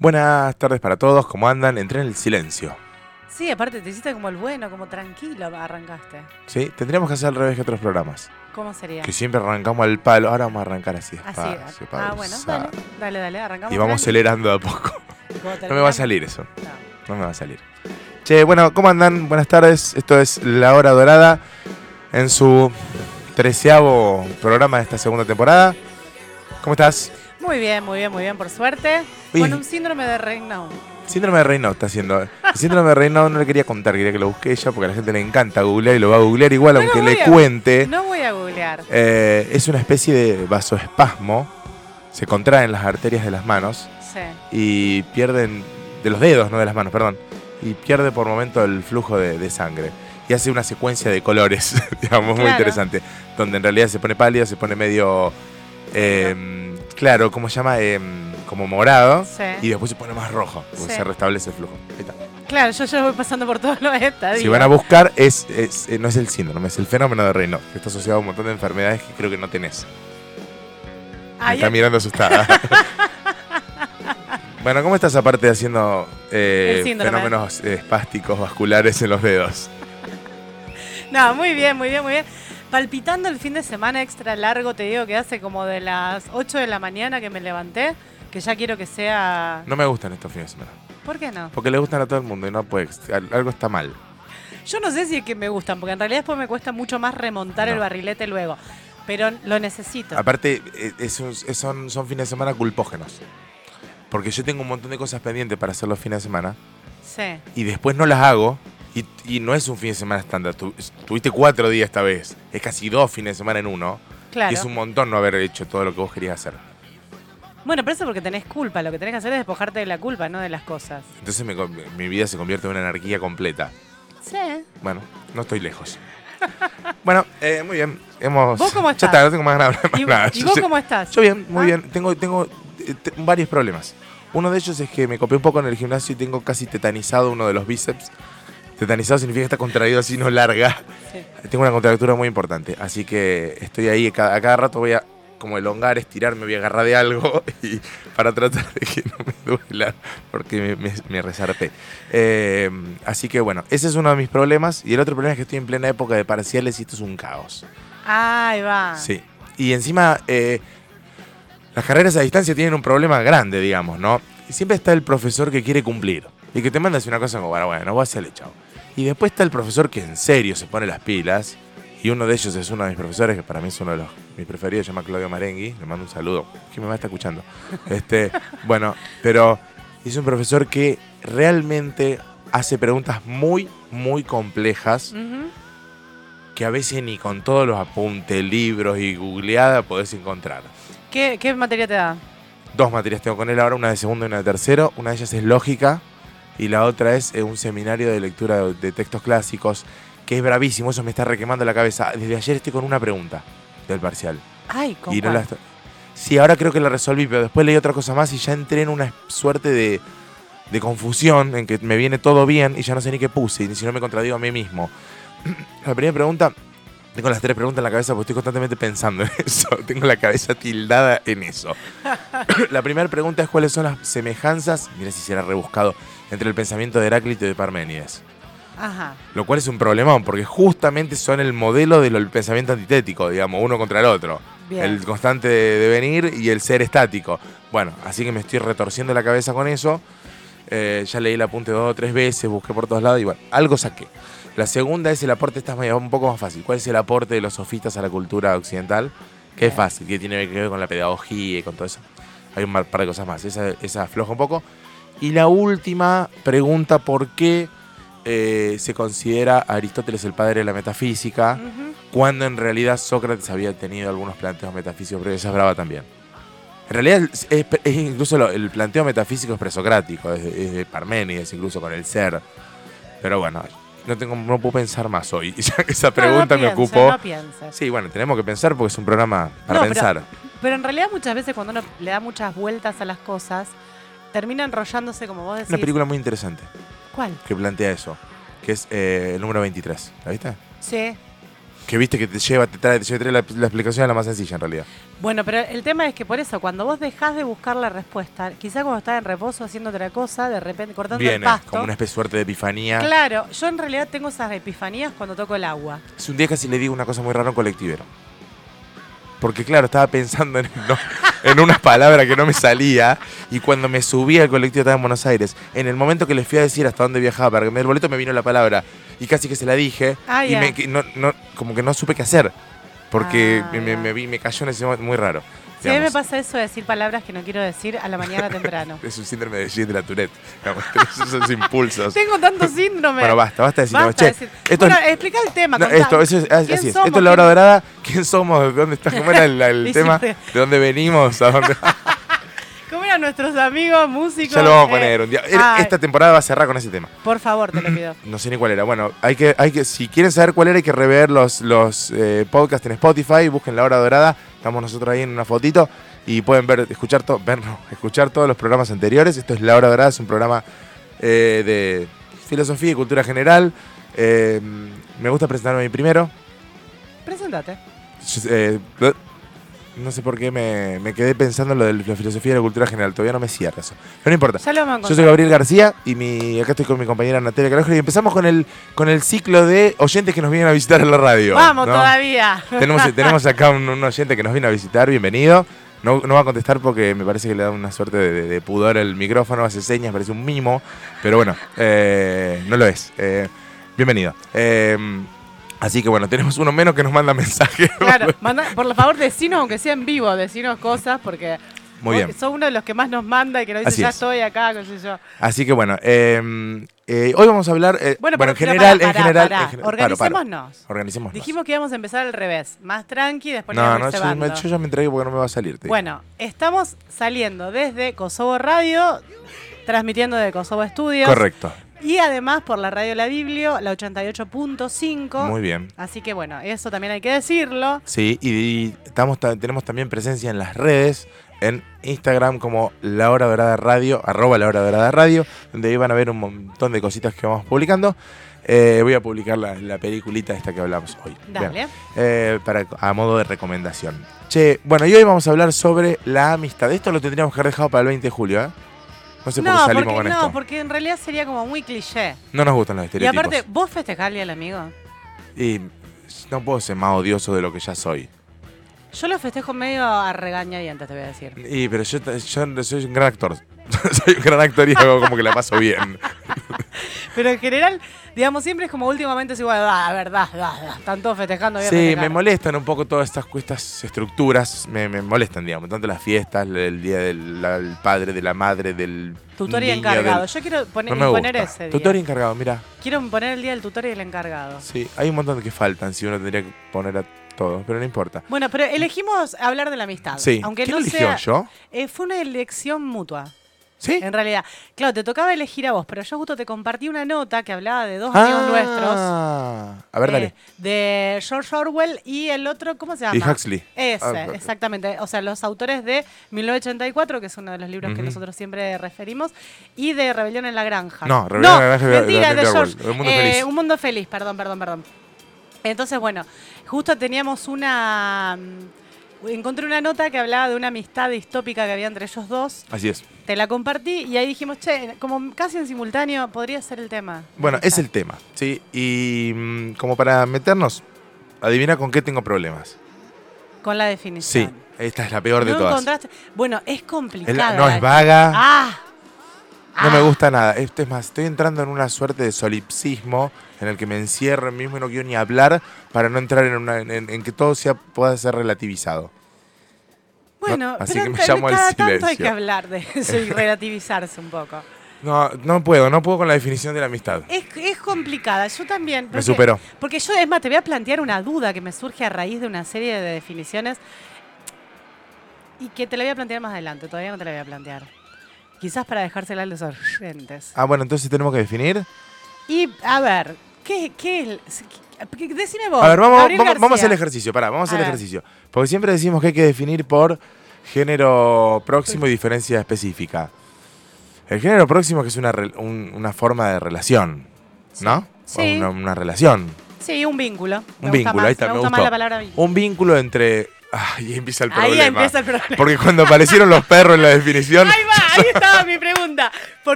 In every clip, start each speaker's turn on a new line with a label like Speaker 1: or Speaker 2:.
Speaker 1: Buenas tardes para todos, ¿cómo andan? Entré en el silencio.
Speaker 2: Sí, aparte te hiciste como el bueno, como tranquilo arrancaste.
Speaker 1: Sí, tendríamos que hacer al revés que otros programas.
Speaker 2: ¿Cómo sería?
Speaker 1: Que siempre arrancamos al palo, ahora vamos a arrancar así.
Speaker 2: Así.
Speaker 1: despacio,
Speaker 2: Ah, bueno, dale, dale, dale, arrancamos.
Speaker 1: Y vamos
Speaker 2: tranqui.
Speaker 1: acelerando de a poco.
Speaker 2: ¿Cómo
Speaker 1: No me va a salir eso,
Speaker 2: No.
Speaker 1: no me va a salir. Che, bueno, ¿cómo andan? Buenas tardes, esto es La Hora Dorada en su treceavo programa de esta segunda temporada. ¿Cómo estás?
Speaker 2: Muy bien, muy bien, muy bien, por suerte. Con un síndrome de Reino.
Speaker 1: Síndrome de Reynolds está haciendo. El síndrome de Reynolds no le quería contar, quería que lo busque ella porque a la gente le encanta googlear y lo va a googlear igual,
Speaker 2: No
Speaker 1: aunque le
Speaker 2: a-
Speaker 1: cuente.
Speaker 2: No voy a googlear.
Speaker 1: Eh, es una especie de vasoespasmo. Se contraen las arterias de las manos
Speaker 2: Sí.
Speaker 1: y pierden. de los dedos, no de las manos, perdón. Y pierde por momento el flujo de, de sangre. Y hace una secuencia de colores, digamos, muy interesante. Donde en realidad se pone pálido, se pone medio. Eh, claro, ¿cómo se llama? Eh, como morado.
Speaker 2: Sí.
Speaker 1: Y después se pone más rojo, porque
Speaker 2: Sí.
Speaker 1: se restablece el flujo. Ahí está.
Speaker 2: Claro, yo ya voy pasando por todos los estadios.
Speaker 1: Si van a buscar, es, es- eh, no es el síndrome, es el fenómeno de Raynaud, que está asociado a un montón de enfermedades que creo que no tenés. Me
Speaker 2: Ahí-
Speaker 1: está mirando asustada. bueno, ¿cómo estás aparte de haciendo eh, fenómenos eh, espásticos vasculares en los dedos?
Speaker 2: No, muy bien, muy bien, muy bien. Palpitando el fin de semana extra largo, te digo que hace como de las 8 de la mañana que me levanté, que ya quiero que sea...
Speaker 1: No me gustan estos fines de semana.
Speaker 2: ¿Por qué no?
Speaker 1: Porque le gustan a todo el mundo y no puede. al- Algo está mal.
Speaker 2: Yo no sé si es que me gustan, porque en realidad después me cuesta mucho más remontar
Speaker 1: No.
Speaker 2: el barrilete luego. Pero lo necesito.
Speaker 1: Aparte, eh, es un- es- son, son fines de semana culpógenos. Porque yo tengo un montón de cosas pendientes para hacer los fines de semana.
Speaker 2: Sí.
Speaker 1: y después no las hago. Y, y no es un fin de semana estándar. Tu- tuviste cuatro días esta vez. Es casi dos fines de semana en uno.
Speaker 2: Claro.
Speaker 1: Y es un montón no haber hecho todo lo que vos querías hacer.
Speaker 2: Bueno, pero eso porque tenés culpa. Lo que tenés que hacer es despojarte de la culpa, no de las cosas.
Speaker 1: Entonces con- mi vida se convierte en una anarquía completa.
Speaker 2: Sí.
Speaker 1: Bueno, no estoy lejos. bueno, eh, muy bien. Hemos,
Speaker 2: ¿Vos cómo
Speaker 1: Ya
Speaker 2: estás?
Speaker 1: está, no tengo más hablar más
Speaker 2: ¿Y,
Speaker 1: nada.
Speaker 2: y
Speaker 1: Yo
Speaker 2: vos
Speaker 1: sé-
Speaker 2: cómo estás?
Speaker 1: Yo bien, muy
Speaker 2: Ah.
Speaker 1: bien. Tengo, tengo eh, varios problemas. Uno de ellos es que me copié un poco en el gimnasio y tengo casi tetanizado uno de los bíceps. Tetanizado significa que está contraído así, no larga.
Speaker 2: Sí.
Speaker 1: Tengo una contractura muy importante, así que estoy ahí, a cada, a cada rato voy a como elongar, estirar, me voy a agarrar de algo y para tratar de que no me duela, porque me, me- me resarpé. Eh, así que bueno, ese es uno de mis problemas y el otro problema es que estoy en plena época de parciales y esto es un caos.
Speaker 2: Ahí va.
Speaker 1: Sí. Y encima, eh, las carreras a distancia tienen un problema grande, digamos, ¿no? Siempre está el profesor que quiere cumplir y que te manda una cosa como, bueno, bueno, vos hacele chao. Y después está el profesor que en serio se pone las pilas. Y uno de ellos es uno de mis profesores, que para mí es uno de los mis preferidos, se llama Claudio Marengui. Le mando un saludo, que me va a estar escuchando. Este, bueno, pero es un profesor que realmente hace preguntas muy, muy complejas que a veces ni con todos los apuntes, libros y googleada podés encontrar.
Speaker 2: ¿Qué, ¿Qué materia te da?
Speaker 1: Dos materias tengo con él ahora, una de segundo y una de tercero. Una de ellas es lógica y la otra es eh, un seminario de lectura de, textos clásicos que es bravísimo, eso me está requemando la cabeza. Desde ayer estoy con una pregunta del parcial.
Speaker 2: Ay, ¿con
Speaker 1: Y no la Sí, ahora creo que la resolví, pero después leí otra cosa más y ya entré en una suerte de, de confusión en que me viene todo bien y ya no sé ni qué puse, y si no me contradigo a mí mismo. La primera pregunta, tengo las tres preguntas en la cabeza porque estoy constantemente pensando en eso, tengo la cabeza tildada en eso. la primera pregunta es cuáles son las semejanzas, mira si será rebuscado, entre el pensamiento de Heráclito y de Parménides.
Speaker 2: Ajá.
Speaker 1: Lo cual es un problemón, porque justamente son el modelo del pensamiento antitético, digamos, uno contra el otro.
Speaker 2: Bien.
Speaker 1: El constante de devenir y el ser estático. Bueno, así que me estoy retorciendo la cabeza con eso. Eh, ya leí el apunte dos o tres veces, busqué por todos lados y bueno, algo saqué. La segunda es el aporte, esta es un poco más fácil. ¿Cuál es el aporte de los sofistas a la cultura occidental? Que es fácil, que tiene que ver con la pedagogía y con todo eso. Hay un par de cosas más. Esa, esa afloja un poco. Y la última pregunta, ¿por qué eh, se considera a Aristóteles el padre de la metafísica? Cuando en realidad Sócrates había tenido algunos planteos metafísicos, pero esa es brava también. En realidad es, es- es incluso lo- el planteo metafísico es presocrático, es de, es de Parménides, incluso con el ser. Pero bueno, no tengo no puedo pensar más hoy. Esa pregunta
Speaker 2: No,
Speaker 1: me
Speaker 2: no pienses,
Speaker 1: ocupó.
Speaker 2: No.
Speaker 1: Sí, bueno, tenemos que pensar porque es un programa para
Speaker 2: pero-
Speaker 1: pensar.
Speaker 2: Pero en realidad muchas veces cuando uno le da muchas vueltas a las cosas, termina enrollándose como vos decís.
Speaker 1: Una película muy interesante
Speaker 2: ¿Cuál?
Speaker 1: que plantea eso, que es eh, el número 23. ¿La viste?
Speaker 2: Sí.
Speaker 1: que viste que te lleva, te trae, te lleva- te trae la, la explicación es la más sencilla en realidad.
Speaker 2: Bueno, pero el tema es que por eso, cuando vos dejás de buscar la respuesta, quizá cuando estás en reposo haciendo otra cosa, de repente cortando el pasto.
Speaker 1: como una especie de suerte de epifanía.
Speaker 2: Claro, yo en realidad tengo esas epifanías cuando toco el agua.
Speaker 1: Es un día casi le digo una cosa muy rara a un colectivero. Porque claro, estaba pensando en, no, en unas palabras que no me salía y cuando me subí al colectivo estaba en Buenos Aires. En el momento que les fui a decir hasta dónde viajaba para que me dé el boleto me vino la palabra y casi que se la dije
Speaker 2: Ah,
Speaker 1: y
Speaker 2: ya.
Speaker 1: me, no, no- como que no supe qué hacer porque
Speaker 2: Ah,
Speaker 1: me, me- me cayó en ese momento muy raro.
Speaker 2: Si a mí me pasa eso de decir palabras que no quiero decir a la mañana temprano.
Speaker 1: Es un síndrome de Gilles de la Tourette. digamos, esos impulsos.
Speaker 2: Tengo tanto síndrome.
Speaker 1: Bueno, basta, basta de decir,
Speaker 2: Basta
Speaker 1: che,
Speaker 2: de decir-
Speaker 1: esto
Speaker 2: bueno,
Speaker 1: es-
Speaker 2: explica el tema.
Speaker 1: No, esto, eso es, así
Speaker 2: ¿Quién
Speaker 1: es.
Speaker 2: somos?
Speaker 1: Esto es la hora
Speaker 2: ¿Quién-
Speaker 1: dorada. ¿Quién somos? ¿De dónde está? ¿Cómo era el, el tema? ¿De dónde venimos? ¿A dónde?
Speaker 2: ¿Cómo eran nuestros amigos músicos?
Speaker 1: ya lo vamos a
Speaker 2: Eh,
Speaker 1: poner un día.
Speaker 2: ay,
Speaker 1: Esta temporada va a cerrar con ese tema.
Speaker 2: Por favor, te lo pido.
Speaker 1: No sé ni cuál era. Bueno, hay que, hay que, si quieren saber cuál era, hay que rever los, los eh, podcasts en Spotify. Busquen la hora dorada. Estamos nosotros ahí en una fotito. Y pueden ver, escuchar, to- ver, no, escuchar todos los programas anteriores. Esto es La Hora Dorada, es un programa eh, de filosofía y cultura general. Me gusta presentarme a mí primero.
Speaker 2: Preséntate.
Speaker 1: No sé por qué me, me quedé pensando en lo de la filosofía y la cultura general. Todavía no me cierra eso. Pero no importa. Yo soy Gabriel García y mi, acá estoy con mi compañera Natalia Carajo y empezamos con el, con el ciclo de oyentes que nos vienen a visitar en la radio.
Speaker 2: Vamos
Speaker 1: ¿no?
Speaker 2: todavía.
Speaker 1: Tenemos, tenemos acá un, un oyente que nos viene a visitar, bienvenido. No, no va a contestar porque me parece que le da una suerte de, de- de pudor el micrófono, hace señas, parece un mimo, pero bueno, eh, no lo es. Eh, bienvenido. Eh, así que bueno, tenemos uno menos que nos manda mensajes.
Speaker 2: Claro, manda- por favor, decinos, aunque sea en vivo, decinos cosas, porque
Speaker 1: Muy
Speaker 2: vos
Speaker 1: bien.
Speaker 2: sos uno de los que más nos manda y que nos dice,
Speaker 1: Así
Speaker 2: ya
Speaker 1: es.
Speaker 2: estoy acá, qué sé yo.
Speaker 1: Así que bueno, eh, eh, hoy vamos a hablar, eh,
Speaker 2: Bueno,
Speaker 1: bueno,
Speaker 2: pero-
Speaker 1: en general, en general,
Speaker 2: pará.
Speaker 1: en general- paro, paro.
Speaker 2: Organicémonos. Dijimos que íbamos a empezar al revés, más tranqui, después
Speaker 1: No, no, yo, me- yo ya me entregué porque no me va a salir.
Speaker 2: Bueno, estamos saliendo desde Kosovo Radio, transmitiendo de Kosovo Studios.
Speaker 1: Correcto.
Speaker 2: Y además por la radio La Biblio, la 88.5.
Speaker 1: Muy bien.
Speaker 2: Así que bueno, eso también hay que decirlo.
Speaker 1: Sí, y, y estamos, ta- tenemos también presencia en las redes, en Instagram como La Hora Dorada Radio, arroba La Hora Dorada Radio, donde ahí van a ver un montón de cositas que vamos publicando. Eh, voy a publicar la, la peliculita esta que hablamos hoy.
Speaker 2: Dale.
Speaker 1: Bien. Eh, para, a modo de recomendación. Che, bueno, y hoy vamos a hablar sobre la amistad. Esto lo tendríamos que haber dejado para el 20 de julio, ¿eh? No sé por qué
Speaker 2: no,
Speaker 1: salimos
Speaker 2: porque,
Speaker 1: con
Speaker 2: no,
Speaker 1: esto.
Speaker 2: porque en realidad sería como muy cliché.
Speaker 1: No nos gustan los
Speaker 2: Y
Speaker 1: estereotipos.
Speaker 2: aparte, ¿vos día del amigo?
Speaker 1: Y no puedo ser más odioso de lo que ya soy.
Speaker 2: Yo lo festejo medio a regañadientes, te voy a decir.
Speaker 1: Y, pero yo, yo soy un gran actor. soy un gran actor y hago como que la paso bien.
Speaker 2: Pero en general, digamos, siempre es como últimamente es igual, ah, verdad, da, da, están todos festejando. a
Speaker 1: Sí,
Speaker 2: festejar".
Speaker 1: me molestan un poco todas estas, estas estructuras. Me, me molestan, digamos. Tanto las fiestas, el día del la- el padre, de la madre, del.
Speaker 2: Tutor y encargado.
Speaker 1: del-
Speaker 2: Yo quiero poner,
Speaker 1: No
Speaker 2: ese día.
Speaker 1: Tutor y encargado, mira.
Speaker 2: Quiero poner el día del tutor y el encargado.
Speaker 1: Sí, hay un montón que faltan si uno tendría que poner a todos, pero no importa.
Speaker 2: Bueno, pero elegimos hablar de la amistad.
Speaker 1: Sí.
Speaker 2: Aunque
Speaker 1: ¿Quién
Speaker 2: no
Speaker 1: eligió?
Speaker 2: sea.
Speaker 1: ¿Yo?
Speaker 2: Eh, fue una elección mutua,
Speaker 1: ¿Sí?
Speaker 2: en realidad. Claro, te tocaba elegir a vos, pero yo justo te compartí una nota que hablaba de dos amigos nuestros.
Speaker 1: Ah, a ver,
Speaker 2: eh,
Speaker 1: dale.
Speaker 2: de George Orwell y el otro, ¿cómo se llama?
Speaker 1: Y Huxley.
Speaker 2: Ese,
Speaker 1: Ah,
Speaker 2: exactamente. O sea, los autores de 1984, que es uno de los libros que nosotros siempre referimos, y de Rebelión en la Granja.
Speaker 1: No, Rebelión en la Granja
Speaker 2: mentira,
Speaker 1: de-
Speaker 2: George.
Speaker 1: Un Mundo
Speaker 2: Eh,
Speaker 1: Feliz.
Speaker 2: Un mundo feliz, perdón, perdón, perdón. Entonces, bueno, justo teníamos una... Encontré una nota que hablaba de una amistad distópica que había entre ellos dos.
Speaker 1: Así es.
Speaker 2: Te la compartí y ahí dijimos, che, como casi en simultáneo, podría ser el tema.
Speaker 1: Bueno, es el tema, ¿sí? Y mm, como para meternos, adivina con qué tengo problemas.
Speaker 2: Con la
Speaker 1: Sí,
Speaker 2: definición.
Speaker 1: esta es la peor de todas.
Speaker 2: encontraste. Bueno, es
Speaker 1: Es
Speaker 2: complicada.
Speaker 1: la- no, es vaga.
Speaker 2: Ah.
Speaker 1: No me
Speaker 2: Ah.
Speaker 1: gusta nada. Esto es más, estoy entrando en una suerte de solipsismo en el que me encierro en mismo y no quiero ni hablar para no entrar en, una- en- en que todo sea, pueda ser relativizado.
Speaker 2: Bueno,
Speaker 1: No, así
Speaker 2: pero
Speaker 1: que me llamo al
Speaker 2: tanto hay
Speaker 1: silencio.
Speaker 2: que hablar de eso y relativizarse un poco.
Speaker 1: No, no puedo, no puedo con la definición de la amistad.
Speaker 2: Es, es complicada, yo también.
Speaker 1: Me superó.
Speaker 2: Porque yo, es más, te voy a plantear una duda que me surge a raíz de una serie de definiciones y que te la voy a plantear más adelante, todavía no te la voy a plantear. Quizás para dejársela a los oyentes.
Speaker 1: Ah, bueno, entonces tenemos que definir.
Speaker 2: Y, a ver, ¿qué, qué qué- Decime vos.
Speaker 1: A ver, vamos, vamos, vamos a hacer el ejercicio. Pará, vamos a hacer el ejercicio. Porque siempre decimos que hay que definir por género próximo y diferencia específica. El género próximo que es una, un- una forma de relación, ¿no?
Speaker 2: Sí.
Speaker 1: O Una, una relación.
Speaker 2: Sí, un vínculo.
Speaker 1: Un
Speaker 2: Me
Speaker 1: vínculo,
Speaker 2: más,
Speaker 1: ahí está,
Speaker 2: me
Speaker 1: me
Speaker 2: gusta más la palabra vínculo.
Speaker 1: Un vínculo entre. Ahí empieza el problema.
Speaker 2: Ahí empieza el problema.
Speaker 1: Porque cuando aparecieron los perros en la definición.
Speaker 2: Ahí estaba mi pregunta.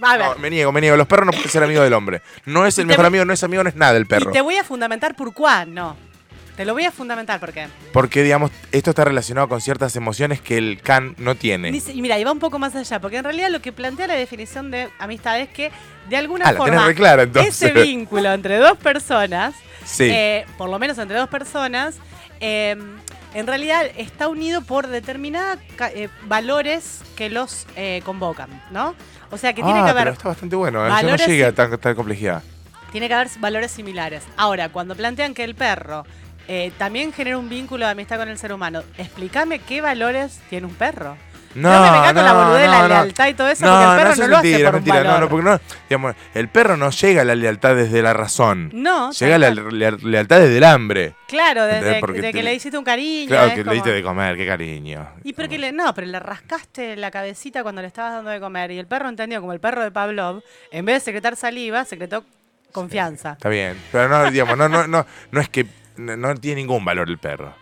Speaker 2: A ver,
Speaker 1: No, me niego, me niego. Los perros no pueden ser amigos del hombre. No es el mejor amigo, no es amigo, no es nada el perro.
Speaker 2: y te voy a fundamentar por cuál, no. Te lo voy a fundamentar porque.
Speaker 1: Porque, digamos, esto está relacionado con ciertas emociones que el can no tiene.
Speaker 2: Y mira, y va un poco más allá, porque en realidad lo que plantea la definición de amistad es que de alguna
Speaker 1: Ah,
Speaker 2: forma
Speaker 1: re clara, entonces.
Speaker 2: ese vínculo entre dos personas,
Speaker 1: Sí.
Speaker 2: eh, por lo menos entre dos personas, eh, en realidad está unido por determinados valores que los eh, convocan, ¿no? O sea que tiene
Speaker 1: ah,
Speaker 2: que
Speaker 1: pero
Speaker 2: haber
Speaker 1: está bastante bueno. ¿eh? Yo
Speaker 2: valores
Speaker 1: no llegué
Speaker 2: y-
Speaker 1: a tan- complejidad.
Speaker 2: tiene que haber valores similares. Ahora, cuando plantean que el perro eh, también genera un vínculo de amistad con el ser humano, explícame qué valores tiene un perro.
Speaker 1: No,
Speaker 2: No me venga con la
Speaker 1: no,
Speaker 2: boludez la
Speaker 1: no, no.
Speaker 2: lealtad y todo eso, porque el perro no lo hace
Speaker 1: mentira,
Speaker 2: por
Speaker 1: mentira. No,
Speaker 2: valor.
Speaker 1: no, porque no, digamos, el perro no llega a la lealtad desde la razón.
Speaker 2: No,
Speaker 1: Llega a la lealtad desde el hambre.
Speaker 2: Claro, desde.
Speaker 1: Porque
Speaker 2: de
Speaker 1: te-
Speaker 2: que le hiciste un cariño.
Speaker 1: Claro, que le diste de comer, qué cariño.
Speaker 2: Y pero que le, no, pero le rascaste la cabecita cuando le estabas dando de comer y el perro entendió como el perro de Pavlov, en vez de secretar saliva, secretó confianza.
Speaker 1: Está bien. Pero no, digamos, no, no, no, no es que no tiene ningún valor el perro.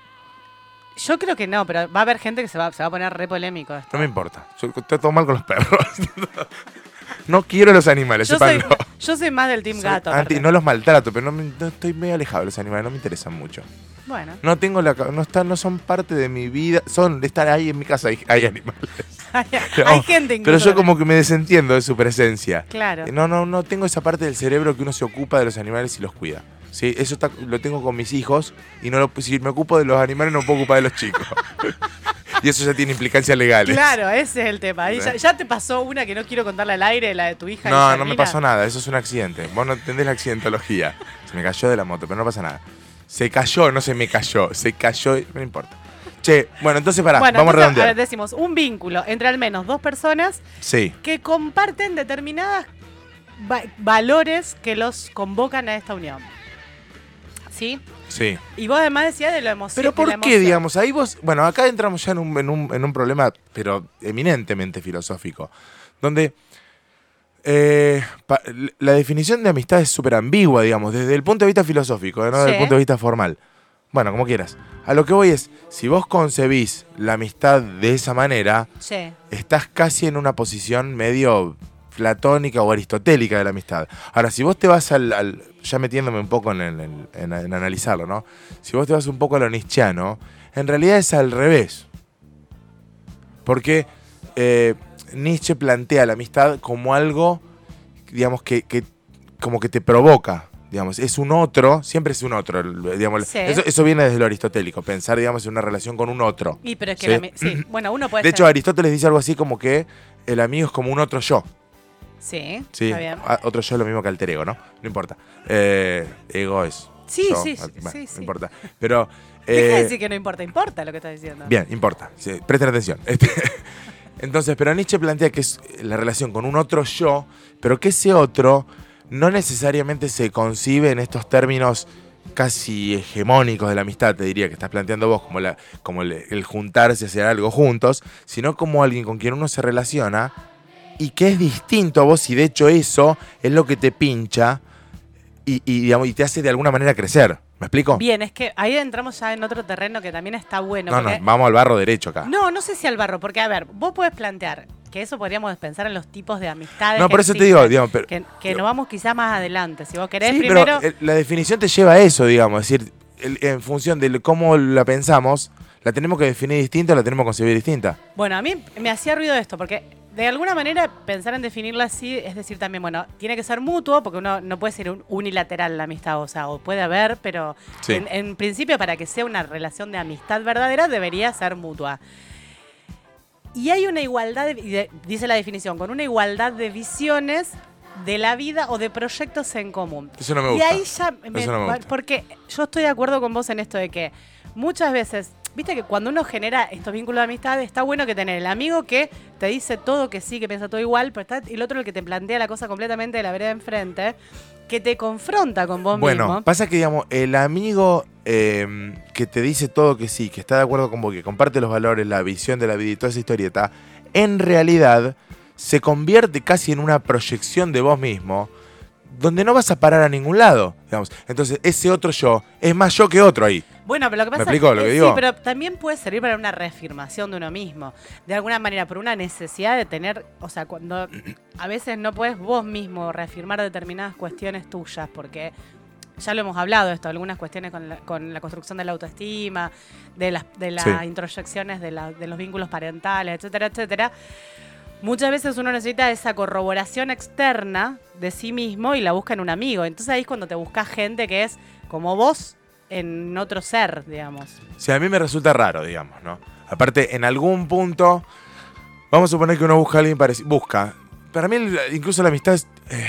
Speaker 2: Yo creo que no, pero va a haber gente que se va, se va a poner re polémico. esto.
Speaker 1: No me importa. Yo estoy todo mal con los perros. no quiero los animales,
Speaker 2: Yo soy, yo soy más del team
Speaker 1: Soy
Speaker 2: gato.
Speaker 1: anti- no los maltrato, pero no, me- no estoy medio alejado de los animales, no me interesan mucho.
Speaker 2: Bueno,
Speaker 1: No tengo la no están, no son parte de mi vida, son estar ahí en mi casa hay, hay animales.
Speaker 2: hay,
Speaker 1: No,
Speaker 2: hay gente
Speaker 1: Pero
Speaker 2: incluso.
Speaker 1: yo como que me desentiendo de su presencia.
Speaker 2: Claro.
Speaker 1: No, no, no tengo esa parte del cerebro que uno se ocupa de los animales y los cuida. Sí, eso está, lo tengo con mis hijos y no lo, si me ocupo de los animales no me puedo ocupar de los chicos. y eso ya tiene implicancias legales.
Speaker 2: Claro, ese es el tema. Ya, ya te pasó una que no quiero contarle al aire, la de tu hija.
Speaker 1: No, no me pasó nada, eso es un accidente. Vos no entendés la accidentología. Se me cayó de la moto, pero no pasa nada. Se cayó, no se me cayó, se cayó, no importa. Che, bueno, entonces pará,
Speaker 2: Bueno,
Speaker 1: vamos a
Speaker 2: entonces,
Speaker 1: redondear.
Speaker 2: ver, decimos un vínculo entre al menos dos personas
Speaker 1: Sí,
Speaker 2: que comparten determinadas va- valores que los convocan a esta unión. ¿Sí?
Speaker 1: sí.
Speaker 2: Y vos además decías de lo emocional.
Speaker 1: Pero ¿por qué, digamos? Ahí vos, bueno, acá entramos ya en un, en un, en un problema, pero eminentemente filosófico, donde eh, pa- la definición de amistad es súper ambigua, digamos, desde el punto de vista filosófico, no desde el punto de vista formal. Bueno, como quieras. A lo que voy es, si vos concebís la amistad de esa manera,
Speaker 2: Sí.
Speaker 1: estás casi en una posición medio platónica o aristotélica de la amistad. Ahora, si vos te vas al, al- ya metiéndome un poco en, el- en- en- en analizarlo, ¿no? Si vos te vas un poco a lo nietzscheano, en realidad es al revés. Porque eh, Nietzsche plantea la amistad como algo, digamos, que, que como que te provoca. Digamos, es un otro, siempre es un otro. Digamos,
Speaker 2: Sí.
Speaker 1: eso, eso viene desde lo aristotélico, pensar, digamos, en una relación con un otro.
Speaker 2: Y pero es que
Speaker 1: Sí.
Speaker 2: la mi- sí, bueno, uno puede
Speaker 1: De hecho, Aristóteles dice algo así como que el amigo es como un otro yo.
Speaker 2: Sí,
Speaker 1: Sí,
Speaker 2: está bien.
Speaker 1: a- otro yo es lo mismo que alter ego, ¿no? No importa. Eh, ego es.
Speaker 2: Sí,
Speaker 1: yo,
Speaker 2: sí,
Speaker 1: ah,
Speaker 2: sí,
Speaker 1: bueno,
Speaker 2: sí,
Speaker 1: No importa. Pero.
Speaker 2: Deja de
Speaker 1: eh,
Speaker 2: decir que no importa, importa lo que estás diciendo.
Speaker 1: Bien, importa. Sí, presten atención. Este, entonces, pero Nietzsche plantea que es la relación con un otro yo, pero que ese otro no necesariamente se concibe en estos términos casi hegemónicos de la amistad, te diría, que estás planteando vos, como, la, como el, el juntarse, hacer algo juntos, sino como alguien con quien uno se relaciona y que es distinto a vos y de hecho eso es lo que te pincha y, y, digamos, y te hace de alguna manera crecer. ¿Me explico?
Speaker 2: Bien, es que ahí entramos ya en otro terreno que también está bueno.
Speaker 1: no, no, vamos al barro derecho acá.
Speaker 2: No, no sé si al barro, porque a ver, vos podés plantear que eso podríamos pensar en los tipos de amistades.
Speaker 1: No, por eso te digo, digamos, pero-
Speaker 2: que, que nos vamos quizás más adelante. Si vos querés
Speaker 1: Sí,
Speaker 2: primero.
Speaker 1: pero la definición te lleva a eso, digamos. Es decir, en función de cómo la pensamos, la tenemos que definir distinta o la tenemos que concebir distinta.
Speaker 2: Bueno, a mí me hacía ruido esto, porque de alguna manera pensar en definirla así es decir también, bueno, tiene que ser mutuo, porque uno no puede ser un- unilateral la amistad, o sea, o puede haber, pero
Speaker 1: Sí.
Speaker 2: en, en principio para que sea una relación de amistad verdadera debería ser mutua. Y hay una igualdad, de- y de- dice la definición, con una igualdad de visiones de la vida o de proyectos en común.
Speaker 1: Eso no me
Speaker 2: Y
Speaker 1: gusta.
Speaker 2: ahí ya, me-
Speaker 1: Eso no me gusta.
Speaker 2: porque yo estoy de acuerdo con vos en esto de que muchas veces, viste que cuando uno genera estos vínculos de amistad, está bueno que tener el amigo que te dice todo que sí, que piensa todo igual, pero está el otro el que te plantea la cosa completamente de la vereda enfrente, que te confronta con vos
Speaker 1: Bueno,
Speaker 2: mismo.
Speaker 1: pasa que, digamos, el amigo eh, que te dice todo que sí, que está de acuerdo con vos, que comparte los valores, la visión de la vida y toda esa historieta, en realidad se convierte casi en una proyección de vos mismo, donde no vas a parar a ningún lado. Digamos. Entonces, ese otro yo es más yo que otro ahí.
Speaker 2: Bueno, pero lo que pasa
Speaker 1: explico lo
Speaker 2: es
Speaker 1: que
Speaker 2: sí,
Speaker 1: digo?
Speaker 2: pero también puede servir para una reafirmación de uno mismo. De alguna manera, por una necesidad de tener, o sea, cuando a veces no puedes vos mismo reafirmar determinadas cuestiones tuyas, porque ya lo hemos hablado esto, algunas cuestiones con la, con la construcción de la autoestima, de las, de las
Speaker 1: Sí.
Speaker 2: introyecciones de, la- de los vínculos parentales, etcétera, etcétera. Muchas veces uno necesita esa corroboración externa de sí mismo y la busca en un amigo. Entonces ahí es cuando te buscas gente que es como vos en otro ser, digamos.
Speaker 1: Sea, a mí me resulta raro, digamos, ¿no? Aparte, en algún punto, vamos a suponer que uno busca a alguien parecido. Busca. Para mí, incluso la amistad eh,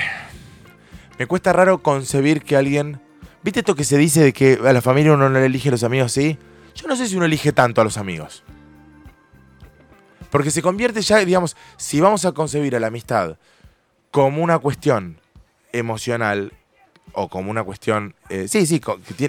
Speaker 1: me cuesta raro concebir que alguien. ¿Viste esto que se dice de que a la familia uno no le elige a los amigos así? Yo no sé si uno elige tanto a los amigos. Porque se convierte ya, digamos, si vamos a concebir a la amistad como una cuestión emocional o como una cuestión. eh, sí, sí,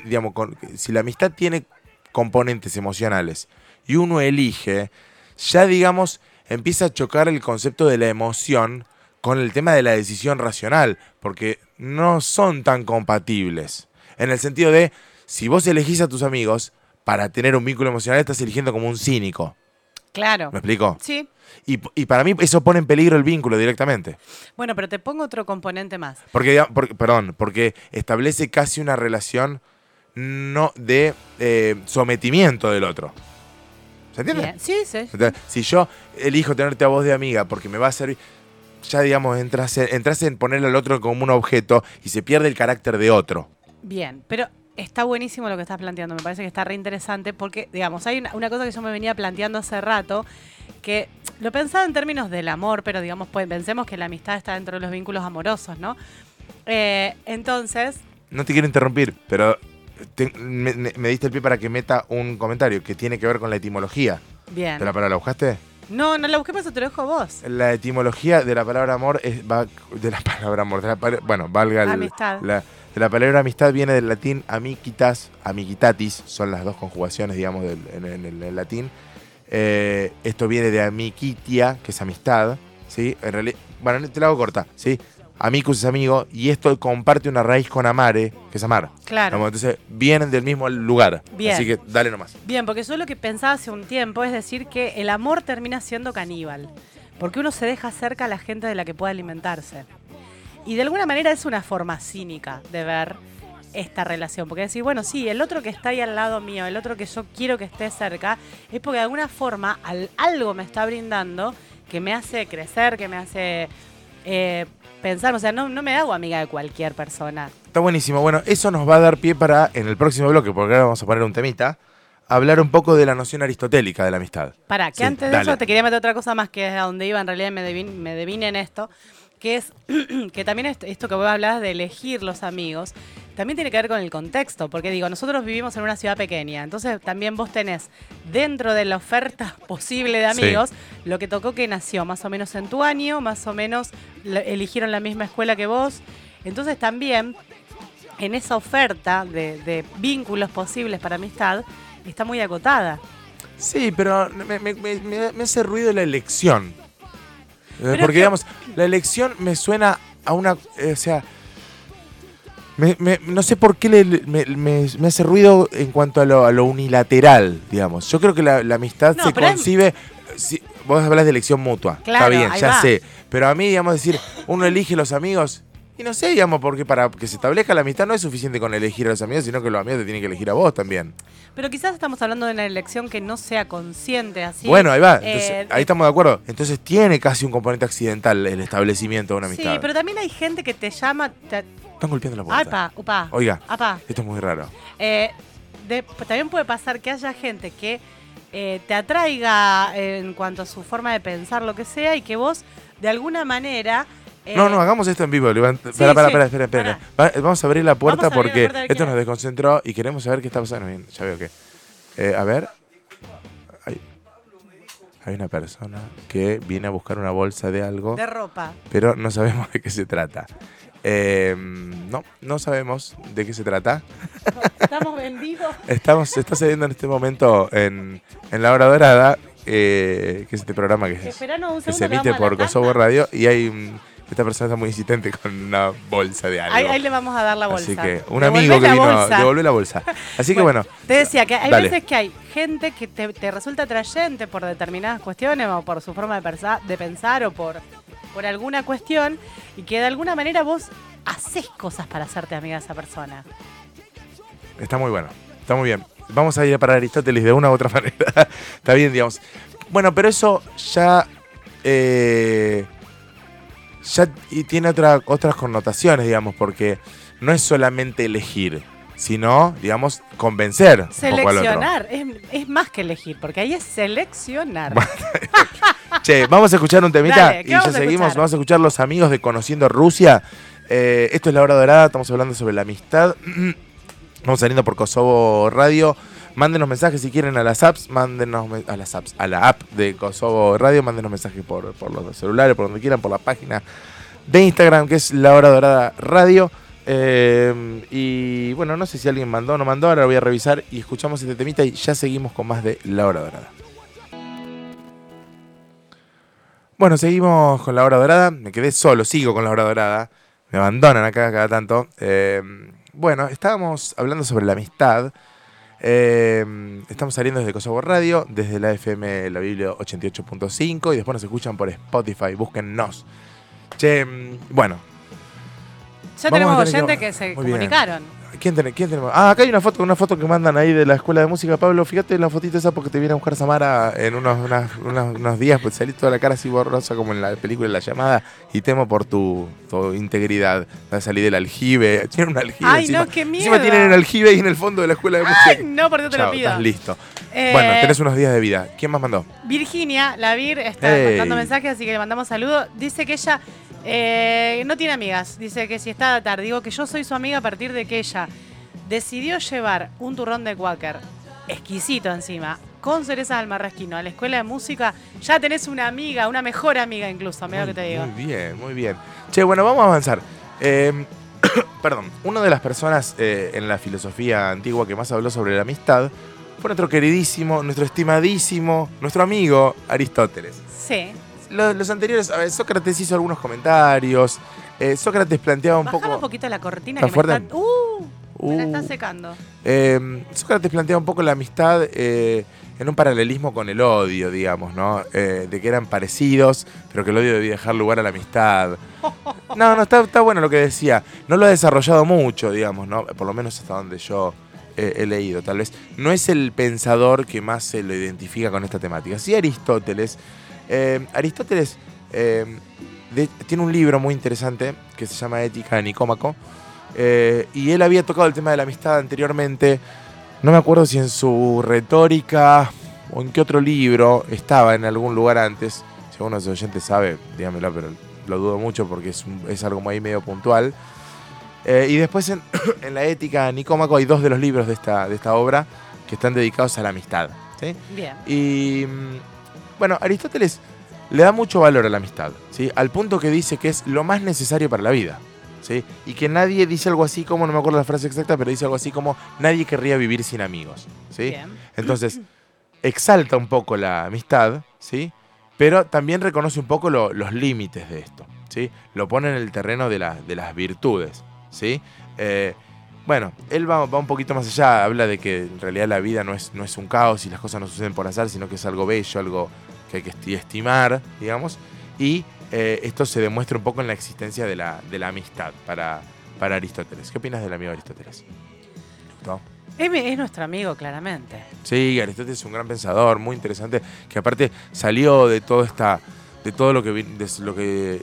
Speaker 1: digamos, si la amistad tiene componentes emocionales y uno elige, ya digamos, empieza a chocar el concepto de la emoción con el tema de la decisión racional, porque no son tan compatibles. En el sentido de, si vos elegís a tus amigos para tener un vínculo emocional, estás eligiendo como un cínico.
Speaker 2: Claro.
Speaker 1: ¿Me explico?
Speaker 2: Sí.
Speaker 1: Y, y para mí eso pone en peligro el vínculo directamente.
Speaker 2: Bueno, pero te pongo otro componente más.
Speaker 1: Porque, porque- perdón, porque establece casi una relación no de eh, sometimiento del otro. ¿Se entiende?
Speaker 2: Bien. Sí, sí.
Speaker 1: Entonces, si yo elijo tenerte a vos de amiga porque me va a servir, ya digamos, entras en, entras en ponerle al otro como un objeto y se pierde el carácter de otro.
Speaker 2: Bien, pero está buenísimo lo que estás planteando. Me parece que está re interesante porque, digamos, hay una, una cosa que yo me venía planteando hace rato, que lo pensaba en términos del amor, pero digamos, pues pensemos que la amistad está dentro de los vínculos amorosos, ¿no? Eh, entonces,
Speaker 1: No te quiero interrumpir, pero te- me, me- me diste el pie para que meta un comentario que tiene que ver con la etimología
Speaker 2: bien.
Speaker 1: de la palabra. ¿La buscaste?
Speaker 2: No, no la busqué, por eso te lo dejo a vos.
Speaker 1: La etimología de la palabra amor es va de la palabra amor, de la pala- bueno, valga el-
Speaker 2: Amistad.
Speaker 1: la, de la palabra amistad viene del latín amicitas, amicitatis, son las dos conjugaciones, digamos, del- en, en el- en el latín. Eh, esto viene de amicitia, que es amistad, ¿sí? En realidad, bueno, te la hago corta, ¿sí? Amicus es amigo y esto comparte una raíz con amare, que es amar.
Speaker 2: Claro.
Speaker 1: Digamos, Entonces vienen del mismo lugar.
Speaker 2: Bien.
Speaker 1: Así que dale nomás.
Speaker 2: Bien, porque yo lo que pensaba hace un tiempo es decir que el amor termina siendo caníbal. Porque uno se deja cerca a la gente de la que puede alimentarse. Y de alguna manera es una forma cínica de ver esta relación. Porque decir, bueno, sí, el otro que está ahí al lado mío, el otro que yo quiero que esté cerca, es porque de alguna forma al- algo me está brindando que me hace crecer, que me hace eh, pensar. O sea, no, no me hago amiga de cualquier persona.
Speaker 1: Está buenísimo. Bueno, eso nos va a dar pie para, en el próximo bloque, porque ahora vamos a poner un temita, hablar un poco de la noción aristotélica de la amistad.
Speaker 2: Para, que
Speaker 1: Sí,
Speaker 2: antes de
Speaker 1: dale.
Speaker 2: eso te quería meter otra cosa más que es a donde iba, en realidad me, devin- me devine en esto, que es que también est- esto que vos hablabas de elegir los amigos, también tiene que ver con el contexto, porque digo, nosotros vivimos en una ciudad pequeña, entonces también vos tenés dentro de la oferta posible de
Speaker 1: Sí.
Speaker 2: amigos lo que tocó que nació más o menos en tu año, más o menos eligieron la misma escuela que vos, entonces también en esa oferta de, de vínculos posibles para amistad está muy acotada.
Speaker 1: Sí, pero me, me- me- me- me hace ruido la elección.
Speaker 2: Pero
Speaker 1: Porque,
Speaker 2: que-
Speaker 1: digamos, la elección me suena a una. eh, o sea. Me- me- no sé por qué le- me, me- hace ruido en cuanto a lo, a lo unilateral, digamos. Yo creo que la, la amistad
Speaker 2: No,
Speaker 1: se concibe. si- vos hablas de elección mutua.
Speaker 2: Claro,
Speaker 1: Está bien, ya
Speaker 2: va.
Speaker 1: sé. Pero a mí, digamos, decir, uno elige los amigos. Y no sé, digamos, porque para que se establezca la amistad no es suficiente con elegir a los amigos, sino que los amigos te tienen que elegir a vos también.
Speaker 2: Pero quizás estamos hablando de una elección que no sea consciente así.
Speaker 1: Bueno, ahí va. Entonces,
Speaker 2: Eh,
Speaker 1: ahí estamos de acuerdo. Entonces tiene casi un componente accidental el establecimiento de una
Speaker 2: Sí,
Speaker 1: amistad.
Speaker 2: pero también hay gente que te llama. Te,
Speaker 1: Están golpeando la puerta.
Speaker 2: apa, upa.
Speaker 1: Oiga,
Speaker 2: apa.
Speaker 1: esto es muy raro.
Speaker 2: Eh, de- también puede pasar que haya gente que eh, te atraiga en cuanto a su forma de pensar, lo que sea, y que vos, de alguna manera. Eh,
Speaker 1: no, no, hagamos esto en vivo.
Speaker 2: Sí,
Speaker 1: espera, espera,
Speaker 2: sí.
Speaker 1: espera, espera, espera. Va- Vamos a abrir la puerta
Speaker 2: la
Speaker 1: porque
Speaker 2: puerta
Speaker 1: esto nos desconcentró y queremos saber qué está pasando. Bien, ya veo que. Eh, a ver. Hay, hay una persona que viene a buscar una bolsa de algo,
Speaker 2: De ropa.
Speaker 1: pero no sabemos de qué se trata. Eh, no, no sabemos de qué se trata.
Speaker 2: Estamos vendidos.
Speaker 1: Estamos, se está sucediendo en este momento en, en La Hora Dorada, eh, que es este programa que, es- que se emite por. Kosovo Radio, y hay un, esta persona está muy insistente con una bolsa de algo.
Speaker 2: Ahí, ahí le vamos a dar la bolsa.
Speaker 1: Así que un amigo que vino,
Speaker 2: bolsa.
Speaker 1: devolvió la bolsa. Así que bueno,
Speaker 2: Te decía que hay
Speaker 1: Dale.
Speaker 2: veces que hay gente que te, te resulta atrayente por determinadas cuestiones o por su forma de, persa- de pensar o por, por alguna cuestión y que de alguna manera vos haces cosas para hacerte amiga de esa persona.
Speaker 1: está muy bueno. Está muy bien. Vamos a ir para Aristóteles de una u otra manera. está bien, digamos. Bueno, pero eso ya. eh, ya y tiene otra, otras connotaciones, digamos, porque no es solamente elegir, sino, digamos, convencer.
Speaker 2: Seleccionar, es, es más que elegir, porque ahí es seleccionar.
Speaker 1: Che, vamos a escuchar un temita
Speaker 2: Dale, ¿qué
Speaker 1: y ya seguimos.
Speaker 2: escuchar?
Speaker 1: Vamos a escuchar Los Amigos de Conociendo Rusia. Eh, esto es La Hora Dorada, estamos hablando sobre la amistad. Vamos saliendo por Kosovo Radio. Mándenos mensajes si quieren a las apps, mándenos a las apps, a la app de Kosovo Radio, mándenos mensajes por, por los celulares, por donde quieran, por la página de Instagram, que es La Hora Dorada Radio. Eh, y bueno, no sé si alguien mandó o no mandó, ahora lo voy a revisar y escuchamos este temita y ya seguimos con más de La Hora Dorada. Bueno, seguimos con la hora dorada. Me quedé solo, sigo con la hora dorada. Me abandonan acá cada tanto. Eh, bueno, estábamos hablando sobre la amistad. Eh, estamos saliendo desde Kosovo Radio, desde la FM La Biblia 88.5 y después nos escuchan por Spotify. Búsquennos. Che, mm, bueno,
Speaker 2: Ya tenemos
Speaker 1: tener que-
Speaker 2: oyentes que se
Speaker 1: Muy bien. ¿Quién, ten- quién tenemos? Ah, acá hay una foto, una foto que mandan ahí de la escuela de música. Pablo, fíjate la fotito esa porque te viene a buscar Samara en unos, unas- unos, unos días, pues salí toda la cara así borrosa como en la película La Llamada y temo por tu, tu integridad. Va a salir del aljibe. Tiene un aljibe
Speaker 2: Ay,
Speaker 1: encima.
Speaker 2: no, qué
Speaker 1: Encima
Speaker 2: miedo.
Speaker 1: tienen el aljibe y en el fondo de la escuela de música.
Speaker 2: Ay, no, por Dios te
Speaker 1: Chao,
Speaker 2: lo pido.
Speaker 1: estás listo.
Speaker 2: Eh,
Speaker 1: Bueno, tenés unos días de vida. ¿Quién más mandó?
Speaker 2: Virginia, la Vir, está mandando mensajes, así que le mandamos saludos. Dice que ella eh, no tiene amigas. Dice que si está tarde, digo que yo soy su amiga a partir de que ella decidió llevar un turrón de Quaker, exquisito encima, con cerezas al marrasquino a la escuela de música. Ya tenés una amiga, una mejor amiga incluso, mira lo que te digo.
Speaker 1: Muy bien, muy bien. Che, bueno, vamos a avanzar. Eh, perdón, una de las personas eh, en la filosofía antigua que más habló sobre la amistad fue nuestro queridísimo, nuestro estimadísimo, nuestro amigo Aristóteles.
Speaker 2: Sí.
Speaker 1: Lo- Los, anteriores, a ver, Sócrates hizo algunos comentarios. eh, Sócrates planteaba un poco.
Speaker 2: un poquito la cortina
Speaker 1: ¿Está
Speaker 2: que me
Speaker 1: fuerte?
Speaker 2: está... ¡Uh! Me la
Speaker 1: Uh,
Speaker 2: está secando.
Speaker 1: eh, Sócrates plantea un poco la amistad eh, en un paralelismo con el odio, digamos, ¿no? Eh, de que eran parecidos, pero que el odio debía dejar lugar a la amistad. No, no, está, está bueno lo que decía. No lo ha desarrollado mucho, digamos, ¿no? Por lo menos hasta donde yo he leído, tal vez. No es el pensador que más se lo identifica con esta temática. Sí, Aristóteles. Eh, Aristóteles eh, de- tiene un libro muy interesante que se llama Ética de Nicómaco. eh, y él había tocado el tema de la amistad anteriormente. No me acuerdo si en su retórica o en qué otro libro estaba en algún lugar antes. Si alguno de los oyentes sabe, dígamelo, pero lo dudo mucho porque es, un- es algo muy medio puntual. Eh, y después en, en la ética de Nicómaco hay dos de los libros de esta, de esta obra que están dedicados a la amistad. ¿sí?
Speaker 2: Bien.
Speaker 1: Y bueno, Aristóteles le da mucho valor a la amistad, ¿sí? al punto que dice que es lo más necesario para la vida. ¿sí? Y que nadie dice algo así como, no me acuerdo la frase exacta, pero dice algo así como, nadie querría vivir sin amigos. ¿sí?
Speaker 2: Bien.
Speaker 1: Entonces, exalta un poco la amistad, ¿sí? Pero también reconoce un poco lo- los límites de esto, ¿sí? Lo pone en el terreno de, la- de las virtudes, ¿sí? Eh, bueno, él va, va un poquito más allá, habla de que en realidad la vida no es, no es un caos y las cosas no suceden por azar, sino que es algo bello, algo que hay que esti- estimar, digamos, y eh, esto se demuestra un poco en la existencia de la, de la amistad para, para Aristóteles. ¿Qué opinas del amigo Aristóteles? ¿No?
Speaker 2: Es, nuestro amigo, claramente.
Speaker 1: Sí, Aristóteles es un gran pensador, muy interesante, que aparte salió de todo esta, de todo lo que, de lo que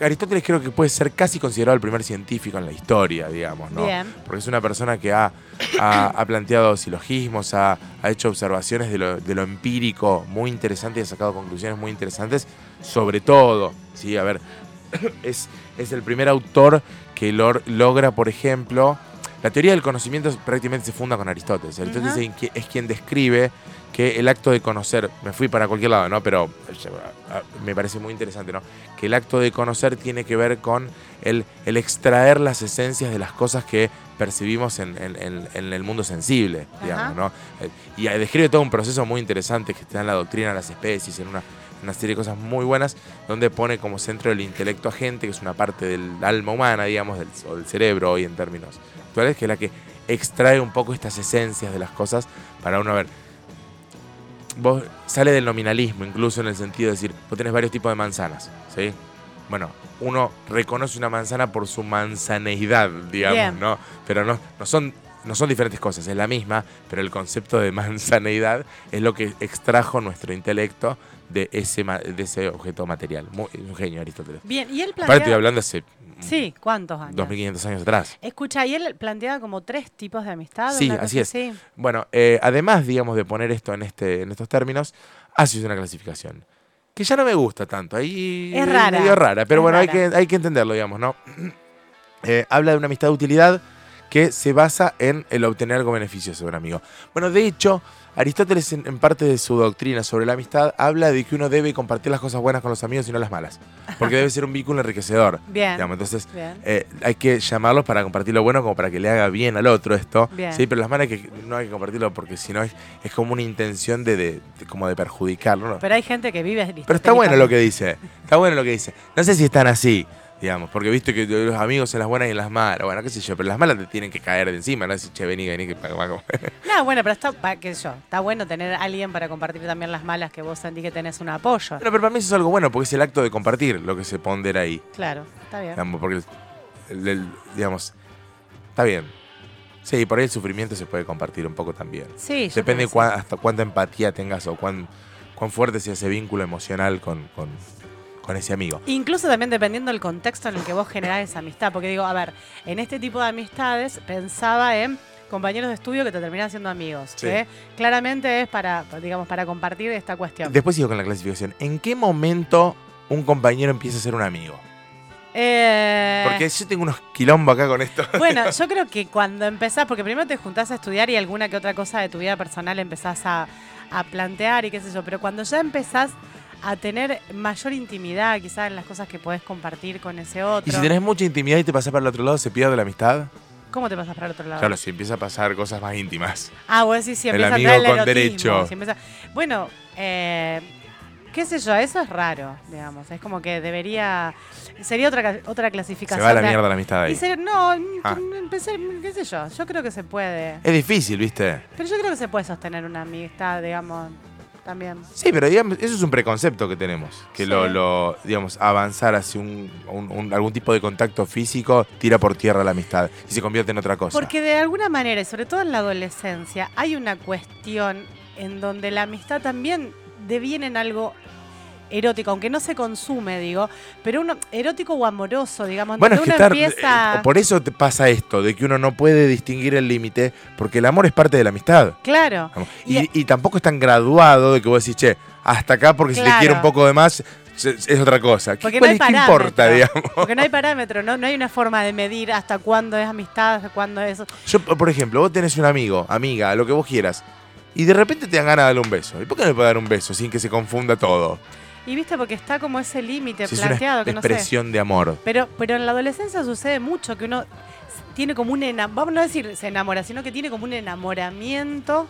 Speaker 1: Aristóteles creo que puede ser casi considerado el primer científico en la historia, digamos, ¿no?
Speaker 2: Bien.
Speaker 1: Porque es una persona que ha, ha- ha planteado silogismos, ha, ha hecho observaciones de lo, de lo empírico muy interesantes y ha sacado conclusiones muy interesantes, sobre todo, sí, a ver, es, es el primer autor que lor- logra, por ejemplo, la teoría del conocimiento prácticamente se funda con Aristóteles. Aristóteles es quien- es quien describe que el acto de conocer, me fui para cualquier lado, ¿no? Pero eh, me parece muy interesante, ¿no? Que el acto de conocer tiene que ver con el, el extraer las esencias de las cosas que percibimos en, en- en- en el mundo sensible, digamos. ¿no? Eh, Y describe todo un proceso muy interesante que está en la doctrina de las especies, en una, una serie de cosas muy buenas, donde pone como centro el intelecto agente, que es una parte del alma humana, digamos, del, o del cerebro hoy en términos actuales, que es la que extrae un poco estas esencias de las cosas para uno ver. Vos sale del nominalismo, incluso en el sentido de decir, vos tenés varios tipos de manzanas, ¿sí? Bueno, uno reconoce una manzana por su manzaneidad, digamos,
Speaker 2: Bien.
Speaker 1: ¿no? Pero no, no son no son diferentes cosas, es la misma, pero el concepto de manzaneidad es lo que extrajo nuestro intelecto de ese, de ese objeto material. Muy, un genio Aristóteles.
Speaker 2: Bien, y él
Speaker 1: Aparte estoy
Speaker 2: plantea...
Speaker 1: hablando hace
Speaker 2: Sí, ¿cuántos años?
Speaker 1: 2500 años atrás.
Speaker 2: Escucha, y él planteaba como tres tipos de amistad.
Speaker 1: Sí, así es. Bueno, eh, además, digamos, de poner esto en, este, en estos términos, hace una clasificación. Que ya no me gusta tanto. Ahí
Speaker 2: Es rara,
Speaker 1: medio rara, pero
Speaker 2: es
Speaker 1: bueno, Hay, que, hay que entenderlo, digamos, ¿no? Eh, habla de una amistad de utilidad que se basa en el obtener algo beneficioso de un amigo. Bueno, de hecho, Aristóteles en, en parte de su doctrina sobre la amistad habla de que uno debe compartir las cosas buenas con los amigos y no las malas. Porque debe ser un vínculo enriquecedor.
Speaker 2: Bien.
Speaker 1: digamos. Entonces,
Speaker 2: Bien.
Speaker 1: eh, hay que llamarlos para compartir lo bueno como para que le haga bien al otro esto.
Speaker 2: Bien.
Speaker 1: Sí, pero las malas que no hay que compartirlo porque si no es, es como una intención de, de- de- como de perjudicarlo. ¿no?
Speaker 2: Pero hay gente que vive
Speaker 1: Pero está bueno lo que dice. Está bueno lo que dice. No sé si están así, digamos, porque viste que los amigos en las buenas y en las malas. Bueno, qué sé yo, pero las malas te tienen que caer de encima, no decir, che, vení, vení, que para comer.
Speaker 2: No, bueno, pero está, pa- qué sé yo, está bueno tener a alguien para compartir también las malas que vos sentís que tenés un apoyo.
Speaker 1: Pero, pero para mí eso es algo bueno, porque es el acto de compartir lo que se pondera ahí.
Speaker 2: Claro, está bien.
Speaker 1: Digamos, porque, el- digamos, está bien. Sí, por ahí el sufrimiento se puede compartir un poco también.
Speaker 2: Sí,
Speaker 1: Depende cuán- hasta cuánta empatía tengas o cuán, cuán fuerte sea ese vínculo emocional con, con, con ese amigo.
Speaker 2: Incluso también dependiendo del contexto en el que vos generás esa amistad. Porque digo, a ver, en este tipo de amistades pensaba en compañeros de estudio que te terminan siendo amigos.
Speaker 1: Sí.
Speaker 2: que claramente es para, digamos, para compartir esta cuestión.
Speaker 1: Después sigo con la clasificación. ¿En qué momento un compañero empieza a ser un amigo?
Speaker 2: Eh,
Speaker 1: Porque yo tengo unos quilombos acá con esto.
Speaker 2: Bueno, yo creo que cuando empezás, porque primero te juntás a estudiar y alguna que otra cosa de tu vida personal empezás a, a plantear y qué sé yo, pero cuando ya empezás a tener mayor intimidad quizás en las cosas que podés compartir con ese otro.
Speaker 1: Y si tenés mucha intimidad y te pasás para el otro lado, ¿se pierde la amistad?
Speaker 2: ¿Cómo te pasas para el otro lado?
Speaker 1: Claro, si empieza a pasar cosas más íntimas.
Speaker 2: Ah, vos decís si
Speaker 1: El
Speaker 2: empieza a
Speaker 1: amigo
Speaker 2: el
Speaker 1: con derecho.
Speaker 2: si empieza- Bueno, eh, qué sé yo, eso es raro, digamos. Es como que debería... Sería otra, otra
Speaker 1: Se
Speaker 2: clasificación.
Speaker 1: va a la mierda la amistad
Speaker 2: Y
Speaker 1: ahí.
Speaker 2: ser- no,
Speaker 1: Ah.
Speaker 2: empecé, qué sé yo, yo creo que se puede.
Speaker 1: Es difícil, ¿viste?
Speaker 2: Pero yo creo que se puede sostener una amistad, digamos, también.
Speaker 1: Sí, pero digamos, eso es un preconcepto que tenemos. Que
Speaker 2: Sí.
Speaker 1: lo, lo, digamos, avanzar hacia un, un- un- algún tipo de contacto físico tira por tierra la amistad y se convierte en otra cosa.
Speaker 2: Porque de alguna manera, y sobre todo en la adolescencia, hay una cuestión en donde la amistad también deviene en algo erótico, aunque no se consume, digo, pero uno erótico o amoroso, digamos,
Speaker 1: Bueno, es que
Speaker 2: uno
Speaker 1: estar,
Speaker 2: empieza...
Speaker 1: eh, por eso te pasa esto, de que uno no puede distinguir el límite, porque el amor es parte de la amistad.
Speaker 2: Claro. Y-
Speaker 1: Y, y tampoco es tan graduado de que vos decís, che, hasta acá porque si te quiero un poco de más, es, otra cosa. ¿Qué,
Speaker 2: Porque no hay
Speaker 1: es- qué importa, digamos?
Speaker 2: Porque no hay parámetro, ¿no? No hay una forma de medir hasta cuándo es amistad, hasta cuándo es...
Speaker 1: Yo, por ejemplo, vos tenés un amigo, amiga, lo que vos quieras, y de repente te dan ganas de darle un beso. ¿Y por qué no le puedes dar un beso sin que se confunda todo?
Speaker 2: Y viste, porque está como ese límite
Speaker 1: Si es una
Speaker 2: planteado, que no sé.
Speaker 1: expresión de amor.
Speaker 2: Pero, pero en la adolescencia sucede mucho que uno tiene como un vamos a no decir se enamora, sino que tiene como un enamoramiento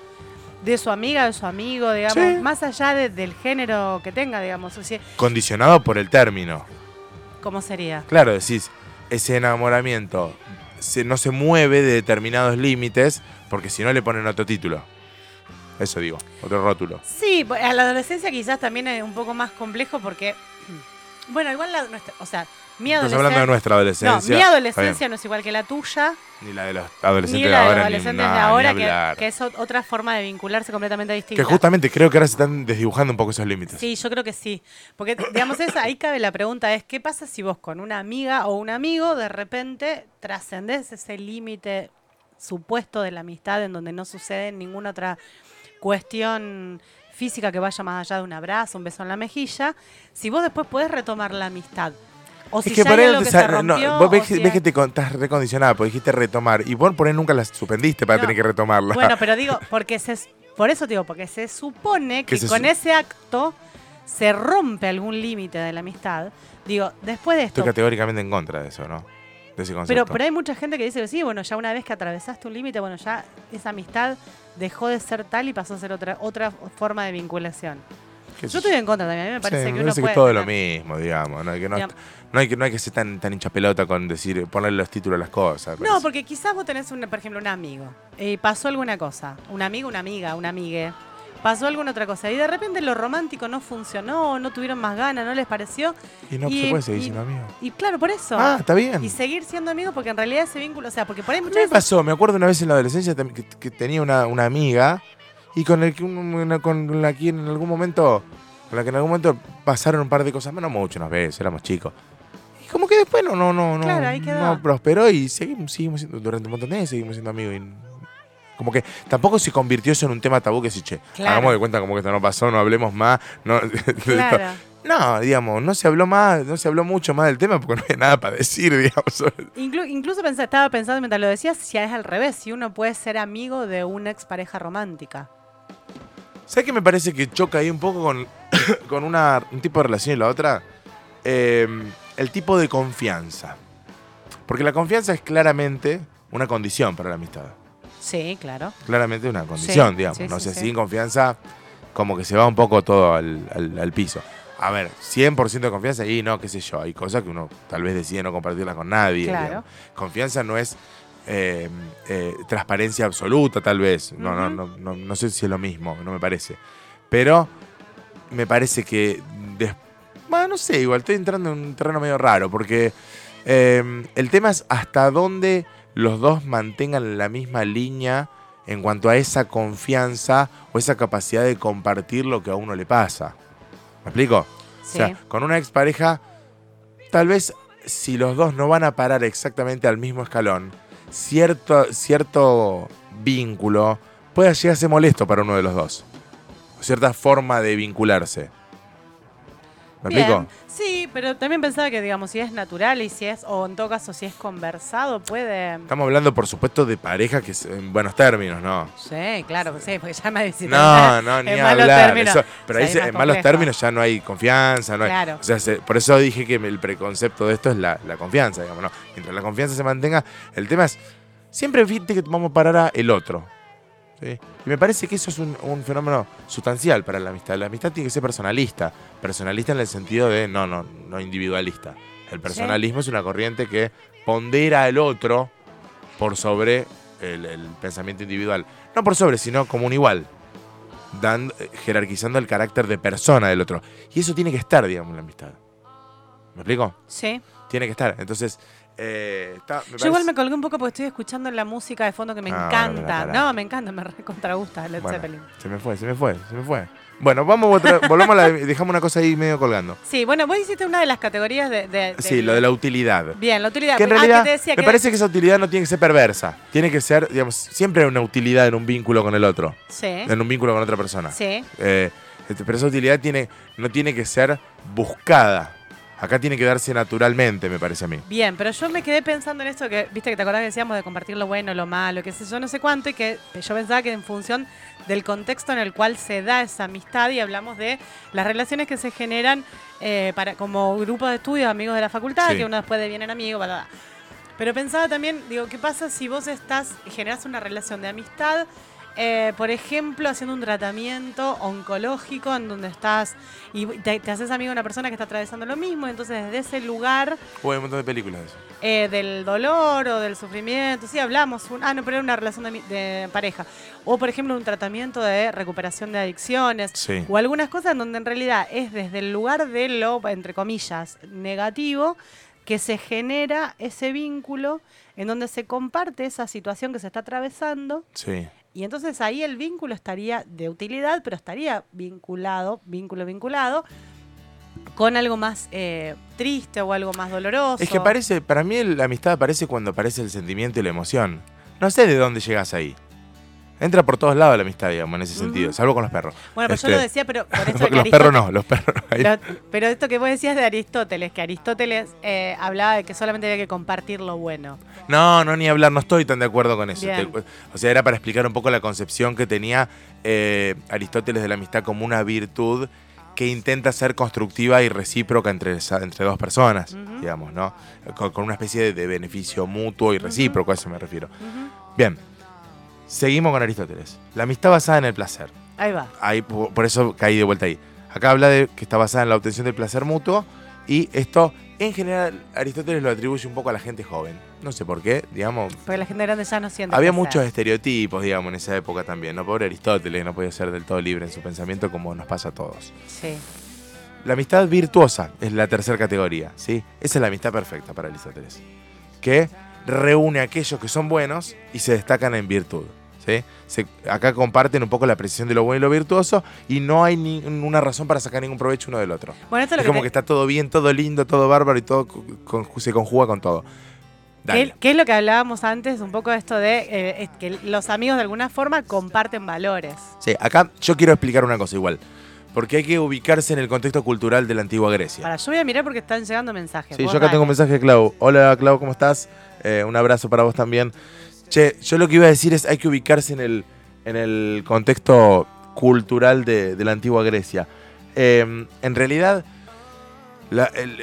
Speaker 2: de su amiga, de su amigo, digamos,
Speaker 1: Sí.
Speaker 2: más allá de- del género que tenga, digamos, o sea,
Speaker 1: Condicionado por el término.
Speaker 2: ¿cómo sería?
Speaker 1: Claro, decís, ese enamoramiento se, no se mueve de determinados límites porque si no le ponen otro título. Eso digo, otro rótulo.
Speaker 2: Sí, a la adolescencia quizás también es un poco más complejo porque, bueno, igual la nuestra, o sea, mi
Speaker 1: Estás
Speaker 2: adolescencia...
Speaker 1: hablando de nuestra
Speaker 2: no,
Speaker 1: adolescencia.
Speaker 2: mi
Speaker 1: Está
Speaker 2: adolescencia no es igual que la tuya.
Speaker 1: Ni la de los
Speaker 2: ni
Speaker 1: adolescentes de
Speaker 2: la de
Speaker 1: ahora, ni,
Speaker 2: adolescentes
Speaker 1: nada,
Speaker 2: de
Speaker 1: ni
Speaker 2: ahora, que, es ot- otra forma de vincularse completamente distinta.
Speaker 1: Que justamente creo que ahora se están desdibujando un poco esos límites.
Speaker 2: Sí, yo creo que sí. Porque, digamos, esa, ahí cabe la pregunta, es ¿qué pasa si vos con una amiga o un amigo de repente trascendés ese límite supuesto de la amistad en donde no sucede ninguna otra cuestión física que vaya más allá de un abrazo, un beso en la mejilla? Si vos después podés retomar la amistad. O si
Speaker 1: es que
Speaker 2: ya
Speaker 1: por ahí
Speaker 2: que se
Speaker 1: no,
Speaker 2: rompió,
Speaker 1: vos ves, que-
Speaker 2: si
Speaker 1: ves que te estás recondicionada, porque dijiste retomar. Y vos por ahí nunca la suspendiste para
Speaker 2: No.
Speaker 1: tener que retomarla.
Speaker 2: Bueno, pero digo, porque se, por eso digo, porque se supone que
Speaker 1: Que se
Speaker 2: con
Speaker 1: su-
Speaker 2: ese acto se rompe algún límite de la amistad. Digo, después de esto,
Speaker 1: Estoy categóricamente en contra de eso, ¿no?
Speaker 2: Pero, pero hay mucha gente que dice que sí, bueno, ya una vez que atravesaste un límite, bueno, ya esa amistad dejó de ser tal y pasó a ser otra, otra forma de vinculación. Yo estoy en contra también. A mí me parece
Speaker 1: Sí,
Speaker 2: que
Speaker 1: me
Speaker 2: uno
Speaker 1: parece
Speaker 2: puede.
Speaker 1: que todo lo mismo, digamos. No hay que, no,
Speaker 2: Digamos.
Speaker 1: no hay que, no hay que ser tan, tan hincha pelota con decir, ponerle los títulos a las cosas.
Speaker 2: No, porque quizás vos tenés, un, por ejemplo, un amigo y pasó alguna cosa. Un amigo, una amiga, una amigue. Pasó alguna otra cosa y de repente lo romántico no funcionó, no tuvieron más ganas, no les pareció.
Speaker 1: Y no
Speaker 2: y-
Speaker 1: se puede seguir
Speaker 2: y-
Speaker 1: siendo amigo.
Speaker 2: Y claro, por eso.
Speaker 1: Ah, está bien.
Speaker 2: Y seguir siendo amigos porque en realidad ese vínculo, o sea, porque por ahí muchas
Speaker 1: me
Speaker 2: veces...
Speaker 1: pasó, me acuerdo una vez en la adolescencia que, que tenía una, una amiga y con, el una- con la que en algún momento, con la que en algún momento pasaron un par de cosas, no mucho, unas veces, éramos chicos. Y como que después no, no, no, no,
Speaker 2: Claro, quedó.
Speaker 1: no prosperó y seguimos, seguimos siendo, durante un montón de años seguimos siendo amigos. y como que tampoco se convirtió eso en un tema tabú que si, che,
Speaker 2: Claro.
Speaker 1: hagamos de cuenta como que esto no pasó, no hablemos más. No,
Speaker 2: Claro.
Speaker 1: no, digamos, no se habló más, no se habló mucho más del tema porque no hay nada para decir, digamos.
Speaker 2: Inclu- incluso pensé- estaba pensando mientras lo decías, si es al revés, si uno puede ser amigo de una expareja romántica.
Speaker 1: ¿Sabes qué me parece que choca ahí un poco con, con una, un tipo de relación y la otra? Eh, el tipo de confianza. Porque la confianza es claramente una condición para la amistad.
Speaker 2: Sí, claro.
Speaker 1: Claramente una condición,
Speaker 2: Sí,
Speaker 1: digamos.
Speaker 2: sí,
Speaker 1: no
Speaker 2: sí,
Speaker 1: sé, sin confianza, como que se va un poco todo al, al- al piso. A ver, 100% de confianza y no, qué sé yo, hay cosas que uno tal vez decide no compartirlas con nadie.
Speaker 2: Claro.
Speaker 1: digamos. Confianza no es eh, eh, transparencia absoluta, tal vez. No, no, no, no, no sé si es lo mismo, no me parece. Pero me parece que. des- bueno, no sé, igual estoy entrando en un terreno medio raro, porque eh, el tema es hasta dónde los dos mantengan la misma línea en cuanto a esa confianza o esa capacidad de compartir lo que a uno le pasa. ¿Me explico?
Speaker 2: Sí.
Speaker 1: O sea, con una expareja, tal vez si los dos no van a parar exactamente al mismo escalón, cierto, cierto vínculo puede llegar a ser molesto para uno de los dos. Cierta forma de vincularse. ¿Me
Speaker 2: Bien.
Speaker 1: explico?
Speaker 2: Sí, pero también pensaba que, digamos, si es natural y si es, o en todo caso, si es conversado, puede.
Speaker 1: Estamos hablando, por supuesto, de pareja que es en buenos términos, ¿no?
Speaker 2: Sí, claro, sí, porque ya me decís.
Speaker 1: No, no, ni
Speaker 2: malos
Speaker 1: hablar. eso- pero ahí se- en malos
Speaker 2: complejo.
Speaker 1: términos ya no hay confianza. No hay-
Speaker 2: Claro.
Speaker 1: o sea, se- por eso dije que el preconcepto de esto es la, la confianza, digamos, ¿no? Mientras la confianza se mantenga, el tema es, siempre viste que vamos a parar a el otro. ¿Sí? Y me parece que eso es un, un fenómeno sustancial para la amistad. La amistad tiene que ser personalista. Personalista en el sentido de, no, no, no individualista. El personalismo es una corriente que pondera al otro por sobre el, el pensamiento individual. No por sobre, sino como un igual. Dando, eh, jerarquizando el carácter de persona del otro. Y eso tiene que estar, digamos, en la amistad. ¿Me explico?
Speaker 2: Sí.
Speaker 1: Tiene que estar. Entonces, eh, está- me
Speaker 2: Yo igual me colgué un poco porque estoy escuchando la música de fondo que me
Speaker 1: Ah,
Speaker 2: encanta. No, me encanta, me recontra gusta Led
Speaker 1: Bueno,
Speaker 2: Zeppelin.
Speaker 1: se me fue, se me fue, se me fue. Bueno, vamos volvamos a la, dejamos una cosa ahí medio colgando.
Speaker 2: Sí, bueno, vos hiciste una de las categorías de. de-
Speaker 1: Sí, lo de la utilidad.
Speaker 2: Bien, la utilidad.
Speaker 1: Que en
Speaker 2: Ah,
Speaker 1: realidad
Speaker 2: te decía
Speaker 1: me
Speaker 2: que-
Speaker 1: parece que esa utilidad no tiene que ser perversa. Tiene que ser, digamos, siempre hay una utilidad en un vínculo con el otro.
Speaker 2: Sí.
Speaker 1: En un vínculo con otra persona.
Speaker 2: Sí.
Speaker 1: Eh, este, pero esa utilidad tiene, no tiene que ser buscada. Acá tiene que darse naturalmente, me parece a mí.
Speaker 2: Bien, pero yo me quedé pensando en esto que, viste que te acordás que decíamos de compartir lo bueno, lo malo, que sé yo, no sé cuánto, y que yo pensaba que en función del contexto en el cual se da esa amistad y hablamos de las relaciones que se generan eh, para como grupo de estudios, amigos de la facultad,
Speaker 1: Sí.
Speaker 2: que uno después devienen amigos, bla, bla. Pero pensaba también, digo, ¿qué pasa si vos estás, generas una relación de amistad, eh, por ejemplo, haciendo un tratamiento oncológico en donde estás y te, te haces amigo de una persona que está atravesando lo mismo, entonces desde ese lugar
Speaker 1: Hubo un montón de películas de eso.
Speaker 2: eh, del dolor o del sufrimiento. Sí, hablamos. Un, ah, no, pero era una relación de, de pareja. O, por ejemplo, un tratamiento de recuperación de adicciones.
Speaker 1: Sí.
Speaker 2: O algunas cosas en donde en realidad es desde el lugar de lo, entre comillas, negativo, que se genera ese vínculo en donde se comparte esa situación que se está atravesando.
Speaker 1: Sí.
Speaker 2: Y entonces ahí el vínculo estaría de utilidad, pero estaría vinculado, vínculo vinculado, con algo más eh, triste o algo más doloroso.
Speaker 1: Es que parece, para mí la amistad aparece cuando aparece el sentimiento y la emoción. No sé de dónde llegas ahí. Entra por todos lados la amistad, digamos, en ese sentido, salvo con los perros.
Speaker 2: Bueno, pero
Speaker 1: Este,
Speaker 2: yo lo decía, pero por esto que
Speaker 1: los perros no, los perros no. Ahí-
Speaker 2: Lo- pero esto que vos decías de Aristóteles, que Aristóteles eh, hablaba de que solamente había que compartir lo bueno.
Speaker 1: No, no, ni hablar, no estoy tan de acuerdo con eso. Te- o sea, era para explicar un poco la concepción que tenía eh, Aristóteles de la amistad como una virtud que intenta ser constructiva y recíproca entre, entre dos personas, digamos, ¿no? Con, con una especie de, de beneficio mutuo y recíproco, a eso me refiero. Bien, seguimos con Aristóteles. La amistad basada en el placer.
Speaker 2: Ahí va.
Speaker 1: Ahí, por, eso caí de vuelta ahí. Acá habla de que está basada en la obtención del placer mutuo y esto, en general, Aristóteles lo atribuye un poco a la gente joven. No sé por qué, digamos.
Speaker 2: Porque la gente grande ya no siente.
Speaker 1: Había
Speaker 2: placer.
Speaker 1: muchos estereotipos, digamos, en esa época también. No pobre Aristóteles, no podía ser del todo libre en su pensamiento como nos pasa a todos.
Speaker 2: Sí.
Speaker 1: La amistad virtuosa es la tercera categoría, ¿sí? Esa es la amistad perfecta para Aristóteles. Que reúne a aquellos que son buenos y se destacan en virtud. ¿sí? Se- acá comparten un poco la precisión de lo bueno y lo virtuoso y no hay ninguna razón para sacar ningún provecho uno del otro.
Speaker 2: Bueno, esto es
Speaker 1: como que está todo bien, todo lindo, todo bárbaro y todo con- se conjuga con todo.
Speaker 2: ¿Qué, qué es lo que hablábamos antes? Un poco de esto de eh, que los amigos de alguna forma comparten valores.
Speaker 1: Sí, acá yo quiero explicar una cosa igual. Porque hay que ubicarse en el contexto cultural de la antigua Grecia.
Speaker 2: Para, yo voy a mirar porque están llegando mensajes.
Speaker 1: Sí, yo acá
Speaker 2: dale.
Speaker 1: tengo un mensaje de Clau. Hola Clau, ¿cómo estás? Eh, un abrazo para vos también. Che, yo lo que iba a decir es hay que ubicarse en el, en el contexto cultural de, de la antigua Grecia. Eh, en realidad,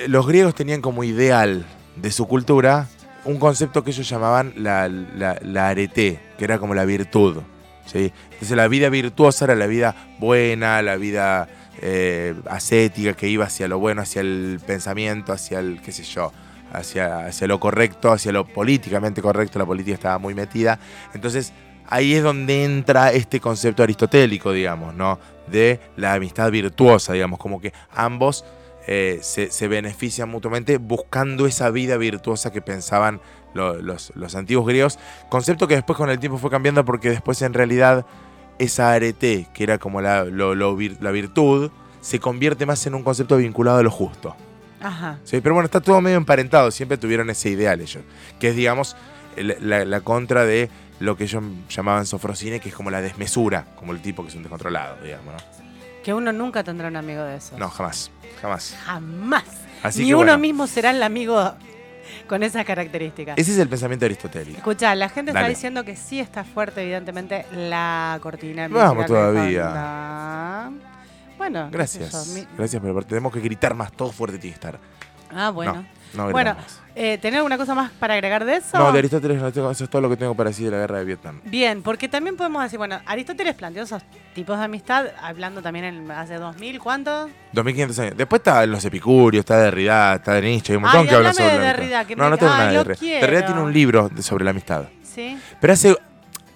Speaker 1: los griegos tenían como ideal de su cultura un concepto que ellos llamaban la, la, la arete, que era como la virtud. ¿sí? Entonces la vida virtuosa era la vida buena, la vida eh, ascética, que iba hacia lo bueno, hacia el pensamiento, hacia el, qué sé yo, hacia, hacia lo correcto, hacia lo políticamente correcto, la política estaba muy metida. Entonces ahí es donde entra este concepto aristotélico, digamos, ¿no? De la amistad virtuosa, digamos, como que ambos eh, se, se benefician mutuamente buscando esa vida virtuosa que pensaban lo- los, los antiguos griegos. Concepto que después con el tiempo fue cambiando porque después en realidad esa arete, que era como la, la virtud, se convierte más en un concepto vinculado a lo justo.
Speaker 2: Ajá.
Speaker 1: ¿sí? Pero bueno, está todo medio emparentado, siempre tuvieron ese ideal ellos, que es digamos la, la contra de lo que ellos llamaban sofrosine, que es como la desmesura, como el tipo que es un descontrolado, digamos, ¿no?
Speaker 2: Que uno nunca tendrá un amigo de esos.
Speaker 1: No, jamás, jamás.
Speaker 2: Jamás.
Speaker 1: Así
Speaker 2: Ni
Speaker 1: que
Speaker 2: uno
Speaker 1: bueno,
Speaker 2: mismo será el amigo con esas características.
Speaker 1: ese es el pensamiento aristotélico.
Speaker 2: Escucha, la gente está diciendo que sí está fuerte, evidentemente, la cortina.
Speaker 1: Vamos todavía.
Speaker 2: Bueno, sé
Speaker 1: Gracias,
Speaker 2: yo, mi-
Speaker 1: gracias, pero tenemos que gritar más, todo fuerte tiene que estar.
Speaker 2: Ah, bueno.
Speaker 1: No, no
Speaker 2: Bueno, eh, ¿tenés alguna cosa más para agregar de eso?
Speaker 1: No, de Aristóteles no tengo, eso es todo lo que tengo para decir de la guerra de Vietnam.
Speaker 2: Bien, porque también podemos decir, bueno, Aristóteles planteó esos tipos de amistad, hablando también en, hace 2000, ¿cuánto?
Speaker 1: 2500 años. Después está los epicúreos, está Derrida, está de Nietzsche, hay un montón
Speaker 2: Ay,
Speaker 1: que hablan sobre
Speaker 2: de
Speaker 1: la amistad.
Speaker 2: Derrida, que
Speaker 1: no,
Speaker 2: me-
Speaker 1: no tengo
Speaker 2: ay,
Speaker 1: nada de Derrida.
Speaker 2: quiero.
Speaker 1: Derrida tiene un libro sobre la amistad.
Speaker 2: Sí,
Speaker 1: Pero hace.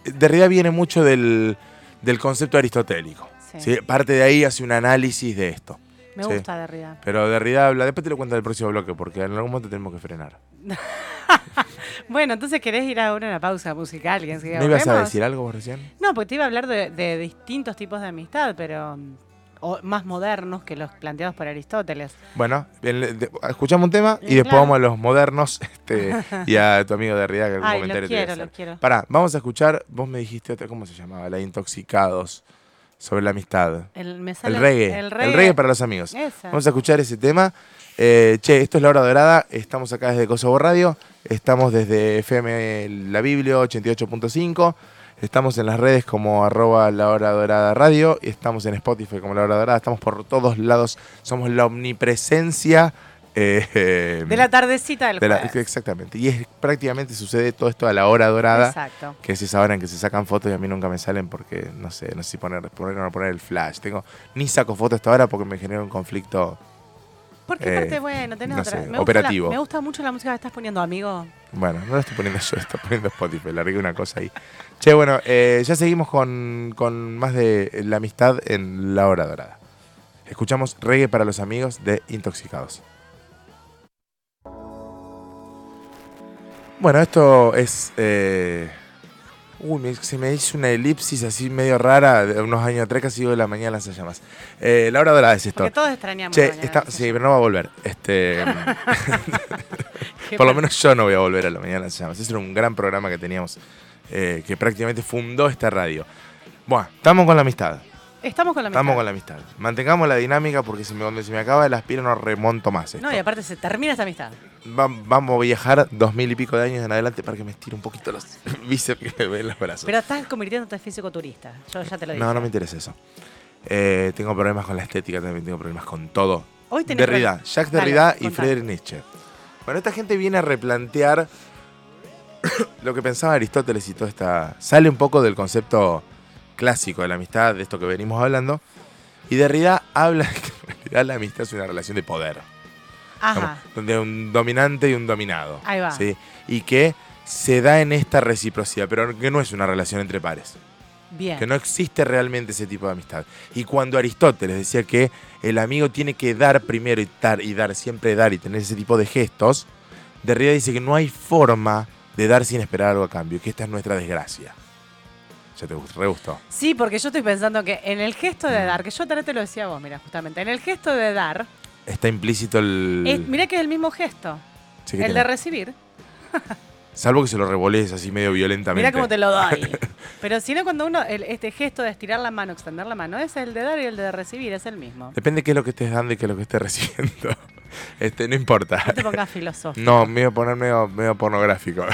Speaker 1: Derrida viene mucho del, del concepto aristotélico.
Speaker 2: Sí.
Speaker 1: ¿sí? Parte de ahí hace un análisis de esto.
Speaker 2: Me
Speaker 1: Sí.
Speaker 2: gusta Derrida.
Speaker 1: Pero Derrida habla. Después te lo cuento del próximo bloque, porque en algún momento tenemos que frenar.
Speaker 2: Bueno, entonces querés ir a una pausa musical. ¿Querés que
Speaker 1: ¿No ibas a decir algo vos recién?
Speaker 2: No, porque te iba a hablar de, de distintos tipos de amistad, pero o- más modernos que los planteados por Aristóteles.
Speaker 1: Bueno, escuchamos un tema y después
Speaker 2: claro.
Speaker 1: vamos a los modernos este, y a tu amigo Derrida que algún
Speaker 2: Ay,
Speaker 1: comentario
Speaker 2: lo
Speaker 1: te voy a
Speaker 2: quiero,
Speaker 1: hacer.
Speaker 2: lo quiero.
Speaker 1: Pará, vamos a escuchar, vos me dijiste otra, ¿cómo se llamaba? La Intoxicados, sobre la amistad.
Speaker 2: El, me sale
Speaker 1: El reggae,
Speaker 2: El
Speaker 1: el
Speaker 2: reggae.
Speaker 1: reggae, para los amigos.
Speaker 2: Esa.
Speaker 1: Vamos a escuchar ese tema. Eh, che, esto es La Hora Dorada, estamos acá desde Kosovo Radio, estamos desde FM La Biblia 88.5, estamos en las redes como arroba La Hora Dorada Radio, y estamos en Spotify como La Hora Dorada, estamos por todos lados, somos la omnipresencia eh,
Speaker 2: De la tardecita del
Speaker 1: de la-
Speaker 2: jueves.
Speaker 1: exactamente. Y es, prácticamente sucede todo esto a la hora dorada,
Speaker 2: Exacto.
Speaker 1: que es esa hora en que se sacan fotos y a mí nunca me salen porque no sé, no sé si poner, poner o no poner el flash. Tengo, ni saco fotos hasta ahora porque me genera un conflicto.
Speaker 2: Porque
Speaker 1: Eh,
Speaker 2: aparte, bueno, tenés
Speaker 1: no
Speaker 2: otra.
Speaker 1: sé,
Speaker 2: me gusta la-
Speaker 1: operativo.
Speaker 2: me gusta mucho la música que estás poniendo, amigo.
Speaker 1: Bueno, no lo estoy poniendo yo, estoy poniendo Spotify, largué una cosa ahí. Che, bueno, eh, ya seguimos con, con más de la amistad en la hora dorada. Escuchamos reggae para los amigos de Intoxicados. Bueno, esto es. eh, uy, se me hizo una elipsis así medio rara de unos años atrás, casi de la mañana las llamas. Eh, la hora dorada es esto.
Speaker 2: Porque todos extrañamos.
Speaker 1: Che, está- sí, pero no va a volver. Este, por lo menos yo no voy a volver a la mañana las llamas. Ese era un gran programa que teníamos, eh, que prácticamente fundó esta radio. Bueno, estamos con la amistad.
Speaker 2: Estamos con la
Speaker 1: Estamos
Speaker 2: amistad.
Speaker 1: con la amistad. Mantengamos la dinámica porque si me, cuando se me acaba el aspiro no remonto más. esto.
Speaker 2: No, y aparte se termina esta amistad.
Speaker 1: Va- vamos a viajar dos mil y pico de años en adelante para que me estire un poquito los bíceps que me ven los brazos.
Speaker 2: Pero estás convirtiéndote en físico-turista. Yo ya te lo dije.
Speaker 1: no, no me interesa eso. Eh, tengo problemas con la estética, también tengo problemas con todo.
Speaker 2: Hoy tenés
Speaker 1: Derrida, Jacques
Speaker 2: Dale,
Speaker 1: Derrida y. Friedrich Nietzsche. Bueno, esta gente viene a replantear lo que pensaba Aristóteles y toda esta. Sale un poco del concepto clásico de la amistad, de esto que venimos hablando, Y Derrida habla que en realidad la amistad es una relación de poder.
Speaker 2: Ajá.
Speaker 1: Donde hay un dominante y un dominado.
Speaker 2: Ahí va.
Speaker 1: ¿sí? Y que se da en esta reciprocidad, pero que no es una relación entre pares.
Speaker 2: Bien.
Speaker 1: Que no existe realmente ese tipo de amistad. Y cuando Aristóteles decía que el amigo tiene que dar primero y dar, y dar, siempre dar y tener ese tipo de gestos, Derrida dice que no hay forma de dar sin esperar algo a cambio, que esta es nuestra desgracia. Ya te re gustó.
Speaker 2: Sí, porque yo estoy pensando que en el gesto
Speaker 1: Mm.
Speaker 2: de dar, que yo también te lo decía vos, mira, justamente, en el gesto de dar,
Speaker 1: Está implícito el.
Speaker 2: es- mira que es el mismo gesto,
Speaker 1: Sí,
Speaker 2: el
Speaker 1: tiene.
Speaker 2: de recibir.
Speaker 1: Salvo que se lo revolees así medio violentamente.
Speaker 2: Mira cómo te lo doy. Pero si no, cuando uno, el- este gesto de estirar la mano, extender la mano, es el de dar y el de recibir, es el mismo.
Speaker 1: Depende qué es lo que estés dando y qué es lo que estés recibiendo. Este, no importa.
Speaker 2: No te pongas filosófico.
Speaker 1: No, me iba a poner medio, medio pornográfico.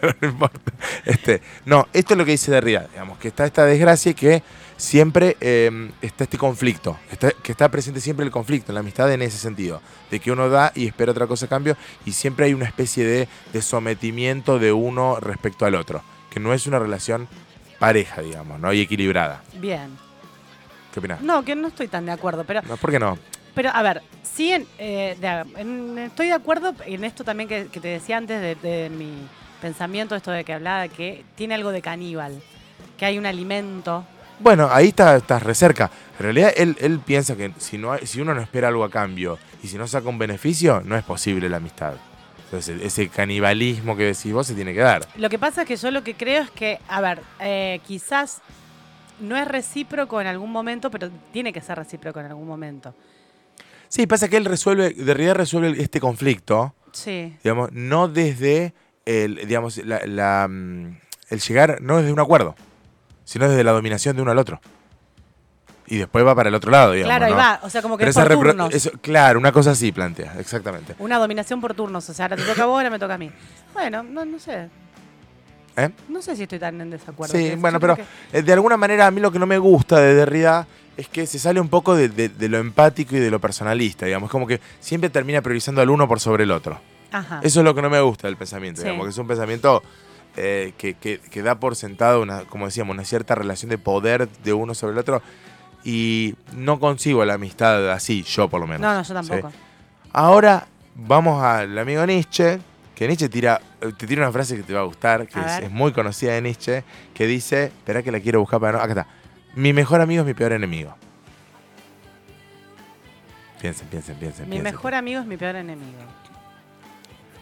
Speaker 1: pero no importa. Este, no, esto es lo que dice Derrida, digamos, que está esta desgracia y que siempre eh, está este conflicto, está- que está presente siempre el conflicto en la amistad en ese sentido, de que uno da y espera otra cosa a cambio y siempre hay una especie de, de sometimiento de uno respecto al otro, que no es una relación pareja, digamos, ¿no? Y equilibrada.
Speaker 2: Bien.
Speaker 1: ¿Qué opinas?
Speaker 2: No, que no estoy tan de acuerdo, pero
Speaker 1: No, ¿Por qué no?
Speaker 2: Pero, a ver, sí, en, eh, de- en- estoy de acuerdo en esto también que, que te decía antes de, de mi pensamiento, esto de que hablaba que tiene algo de caníbal, que hay un alimento.
Speaker 1: Bueno, ahí está, estás re cerca. En realidad, él, él piensa que si, no hay- si uno no espera algo a cambio y si no saca un beneficio, no es posible la amistad. Entonces, ese canibalismo que decís vos se tiene que dar.
Speaker 2: Lo que pasa es que yo lo que creo es que, a ver, eh, quizás no es recíproco en algún momento, pero tiene que ser recíproco en algún momento.
Speaker 1: Sí, pasa que él resuelve, de realidad resuelve este conflicto,
Speaker 2: Sí.
Speaker 1: digamos, no desde el, digamos, la, la, mm, el llegar, no desde un acuerdo, sino desde la dominación de uno al otro. Y después va para el otro lado, digamos.
Speaker 2: claro, ahí
Speaker 1: ¿no?
Speaker 2: va. O sea, como que
Speaker 1: Pero
Speaker 2: es por turnos.
Speaker 1: eso- claro, una cosa así plantea, exactamente.
Speaker 2: Una dominación por turnos. O sea, ahora te toca a vos, ahora me toca a mí. Bueno, no, no sé.
Speaker 1: ¿Eh?
Speaker 2: No sé si estoy tan en desacuerdo.
Speaker 1: Sí, bueno, pero
Speaker 2: que-
Speaker 1: eh, de alguna manera a mí lo que no me gusta de Derrida es que se sale un poco de, de- de lo empático y de lo personalista, digamos, como que siempre termina priorizando al uno por sobre el otro.
Speaker 2: Ajá.
Speaker 1: Eso es lo que no me gusta del pensamiento.
Speaker 2: Sí.
Speaker 1: digamos, que es un pensamiento eh, que, que- que da por sentado, una, como decíamos, una cierta relación de poder de uno sobre el otro y no consigo la amistad así, yo por lo menos.
Speaker 2: No, no, yo
Speaker 1: ¿sí?
Speaker 2: tampoco.
Speaker 1: Ahora vamos al amigo Nietzsche, que Nietzsche tira, eh, te tira una frase que te va a gustar, que
Speaker 2: A
Speaker 1: es, es muy conocida de Nietzsche, que dice, espera que la quiero buscar para no, acá está, mi mejor amigo es mi peor enemigo. Piensen, piensen, piensen.
Speaker 2: Mi
Speaker 1: piensen.
Speaker 2: mejor amigo es mi peor enemigo.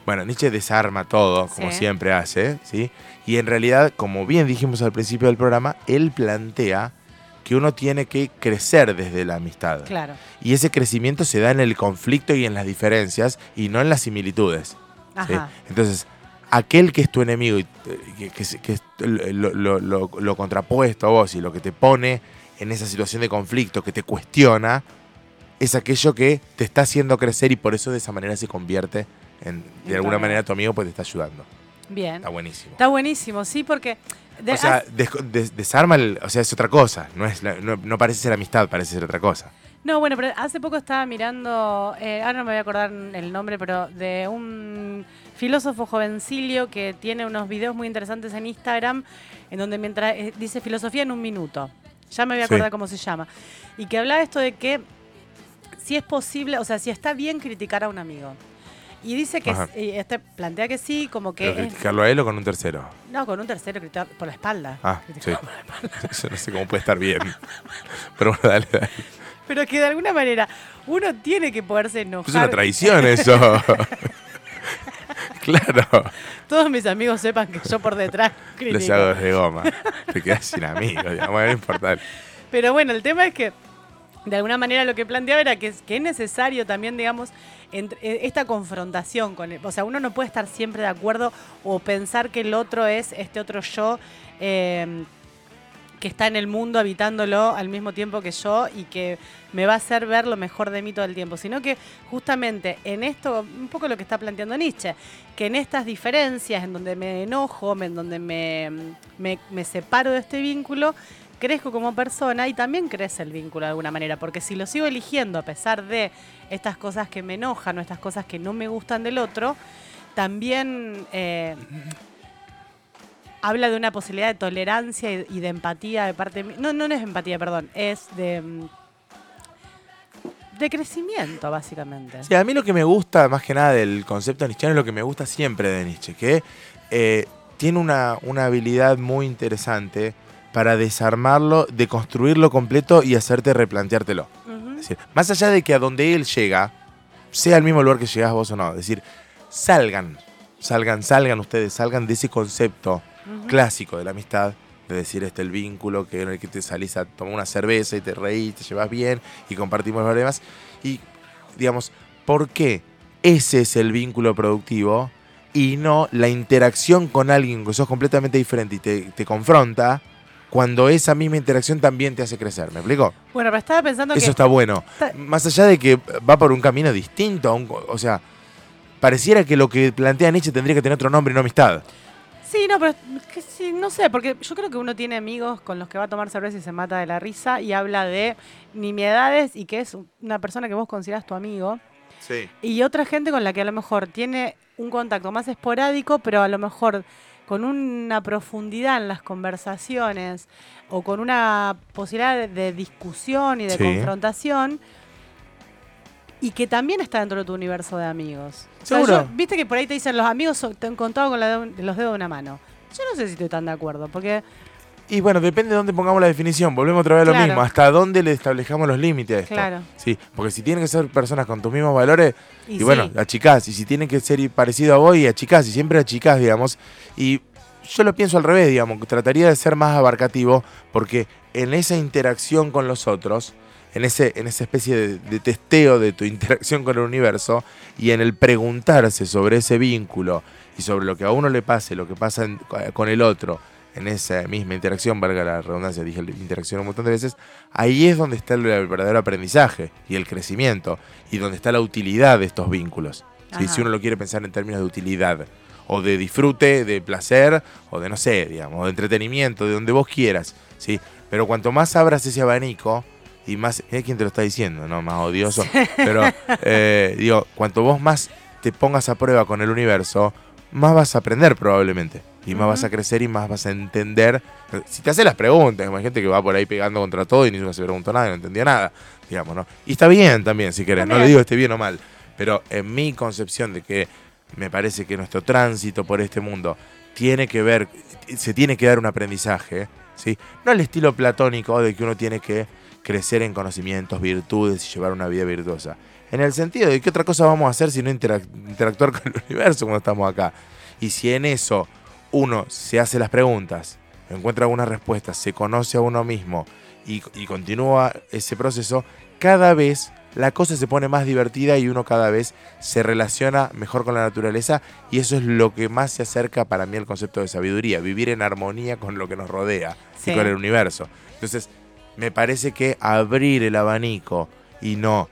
Speaker 1: Bueno, Nietzsche desarma todo, como
Speaker 2: Sí.
Speaker 1: siempre hace, ¿sí? Y en realidad, como bien dijimos al principio del programa, él plantea que uno tiene que crecer desde la amistad.
Speaker 2: Claro.
Speaker 1: Y ese crecimiento se da en el conflicto y en las diferencias y no en las similitudes. ¿sí?
Speaker 2: Ajá.
Speaker 1: Entonces, aquel que es tu enemigo y eh, que, que es- que es lo, lo- lo- lo contrapuesto a vos y lo que te pone en esa situación de conflicto, que te cuestiona, es aquello que te está haciendo crecer y por eso de esa manera se convierte en, de alguna manera, tu amigo pues te está ayudando.
Speaker 2: Bien.
Speaker 1: Está buenísimo.
Speaker 2: Está buenísimo, sí, porque. de-
Speaker 1: o sea, des- des- desarma, el- o sea, es otra cosa. No, es la- no, no parece ser amistad, parece ser otra cosa.
Speaker 2: No, bueno, pero hace poco estaba mirando, eh, ahora no me voy a acordar el nombre, pero de un filósofo jovencillo que tiene unos videos muy interesantes en Instagram, en donde mientras eh, dice filosofía en un minuto. Ya me voy a
Speaker 1: Sí.
Speaker 2: acordar cómo se llama. Y que hablaba esto de que si es posible, o sea, si está bien criticar a un amigo. Y dice que, y este plantea que sí, como que... Es-
Speaker 1: criticarlo a él o con un tercero.
Speaker 2: no, con un tercero criticar por la espalda.
Speaker 1: Ah, sí.
Speaker 2: Por la espalda.
Speaker 1: No sé cómo puede estar bien. Pero bueno, dale, dale.
Speaker 2: Pero que de alguna manera uno tiene que poderse
Speaker 1: Es una
Speaker 2: enojar.
Speaker 1: traición eso. claro.
Speaker 2: Todos mis amigos sepan que yo por detrás
Speaker 1: Los
Speaker 2: critico.
Speaker 1: hago de goma. Te quedas sin amigos, digamos, no importa.
Speaker 2: Pero bueno, el tema es que de alguna manera lo que planteaba era que es, que es necesario también, digamos, entre- eh, esta confrontación con el, o sea, uno no puede estar siempre de acuerdo o pensar que el otro es este otro yo eh, que está en el mundo habitándolo al mismo tiempo que yo y que me va a hacer ver lo mejor de mí todo el tiempo, sino que justamente en esto, un poco lo que está planteando Nietzsche, que en estas diferencias, en donde me enojo, en donde me, me, separo de este vínculo, crezco como persona y también crece el vínculo de alguna manera, porque si lo sigo eligiendo a pesar de estas cosas que me enojan o estas cosas que no me gustan del otro, también eh, habla de una posibilidad de tolerancia y, y de empatía de parte de mí. No, no, no es empatía, perdón, es de... mm, de crecimiento, básicamente.
Speaker 1: Sí, a mí lo que me gusta más que nada del concepto nietzscheano es lo que me gusta siempre de Nietzsche, que eh, tiene una, una habilidad muy interesante para desarmarlo, de construirlo completo y hacerte replanteártelo.
Speaker 2: Ujú.
Speaker 1: Es decir, más allá de que a donde él llega, sea el mismo lugar que llegás vos o no, es decir, salgan, salgan, salgan ustedes, salgan de ese concepto Clásico de la amistad, de decir este el vínculo, que en el que te salís a tomar una cerveza y te reís, te llevas bien y compartimos los problemas. Y, digamos, ¿por qué ese es el vínculo productivo y no la interacción con alguien que sos completamente diferente y te, te confronta cuando esa misma interacción también te hace crecer? ¿Me explico?
Speaker 2: Bueno, pero estaba pensando
Speaker 1: Eso
Speaker 2: que.
Speaker 1: está bueno.
Speaker 2: Está-
Speaker 1: Más allá de que va por un camino distinto, a un- o sea, pareciera que lo que plantea Nietzsche tendría que tener otro nombre y no amistad.
Speaker 2: Sí, no, pero que sí, no sé, porque yo creo que uno tiene amigos con los que va a tomar cerveza y se mata de la risa y habla de nimiedades y que es una persona que vos considerás tu amigo.
Speaker 1: Sí.
Speaker 2: Y otra gente con la que a lo mejor tiene un contacto más esporádico, pero a lo mejor con una profundidad en las conversaciones o con una posibilidad de, de discusión y de
Speaker 1: Sí.
Speaker 2: confrontación y que también está dentro de tu universo de amigos. O sea,
Speaker 1: Seguro.
Speaker 2: yo- Viste que por ahí te dicen los amigos son- te han contado con la de un- los dedos de una mano. Yo no sé si estoy tan de acuerdo, porque
Speaker 1: Y bueno, depende de dónde pongamos la definición. Volvemos otra vez a lo
Speaker 2: Claro.
Speaker 1: mismo. ¿Hasta dónde le establejamos los límites a esto?
Speaker 2: Claro.
Speaker 1: Sí, porque si tienen que ser personas con tus mismos valores, y,
Speaker 2: Y
Speaker 1: bueno,
Speaker 2: sí.
Speaker 1: achicás. Y si tienen que ser parecido a vos, y achicás. Y siempre achicás, digamos. Y yo lo pienso al revés, digamos. Trataría de ser más abarcativo porque en esa interacción con los otros, en, ese, en esa especie de, de testeo de tu interacción con el universo y en el preguntarse sobre ese vínculo y sobre lo que a uno le pase, lo que pasa en- con el otro, en esa misma interacción, valga la redundancia, dije interacción un montón de veces, ahí es donde está el, el verdadero aprendizaje y el crecimiento y donde está la utilidad de estos vínculos. ¿sí? Si uno lo quiere pensar en términos de utilidad o de disfrute, de placer o de no sé, digamos, de entretenimiento, de donde vos quieras, ¿sí? Pero cuanto más abras ese abanico y más, es quien te lo está diciendo, ¿no? Más odioso, pero eh, digo, cuanto vos más te pongas a prueba con el universo, más vas a aprender probablemente. Y más vas a crecer y más vas a entender. Si te haces las preguntas, hay gente que va por ahí pegando contra todo y ni se preguntó nada, y no entendía nada, digamos, ¿no? Y está bien también, si querés, no le digo esté bien o mal, pero en mi concepción de que me parece que nuestro tránsito por este mundo tiene que ver, se tiene que dar un aprendizaje, ¿sí? No al estilo platónico de que uno tiene que crecer en conocimientos, virtudes y llevar una vida virtuosa. En el sentido de qué otra cosa vamos a hacer si no interac- interactuar con el universo cuando estamos acá. Y si en eso uno se hace las preguntas, encuentra algunas respuestas, se conoce a uno mismo y, y continúa ese proceso, cada vez la cosa se pone más divertida y uno cada vez se relaciona mejor con la naturaleza y eso es lo que más se acerca para mí al concepto de sabiduría, vivir en armonía con lo que nos rodea
Speaker 2: Sí.
Speaker 1: y con el universo. Entonces, me parece que abrir el abanico y no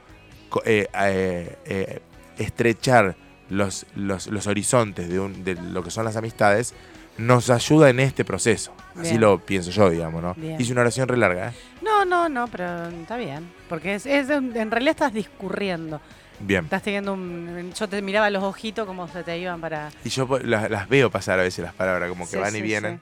Speaker 1: eh, eh, eh, estrechar los, los, los horizontes de, un- de lo que son las amistades nos ayuda en este proceso. Así lo pienso yo, digamos, ¿no?
Speaker 2: Bien.
Speaker 1: Hice una oración re larga,
Speaker 2: no, no, no, pero está bien. Porque es, es en realidad estás discurriendo.
Speaker 1: Bien.
Speaker 2: Estás teniendo un. Yo te miraba los ojitos como se te iban para.
Speaker 1: Y yo las, las veo pasar a veces las palabras, como que
Speaker 2: Sí,
Speaker 1: van y
Speaker 2: sí,
Speaker 1: vienen.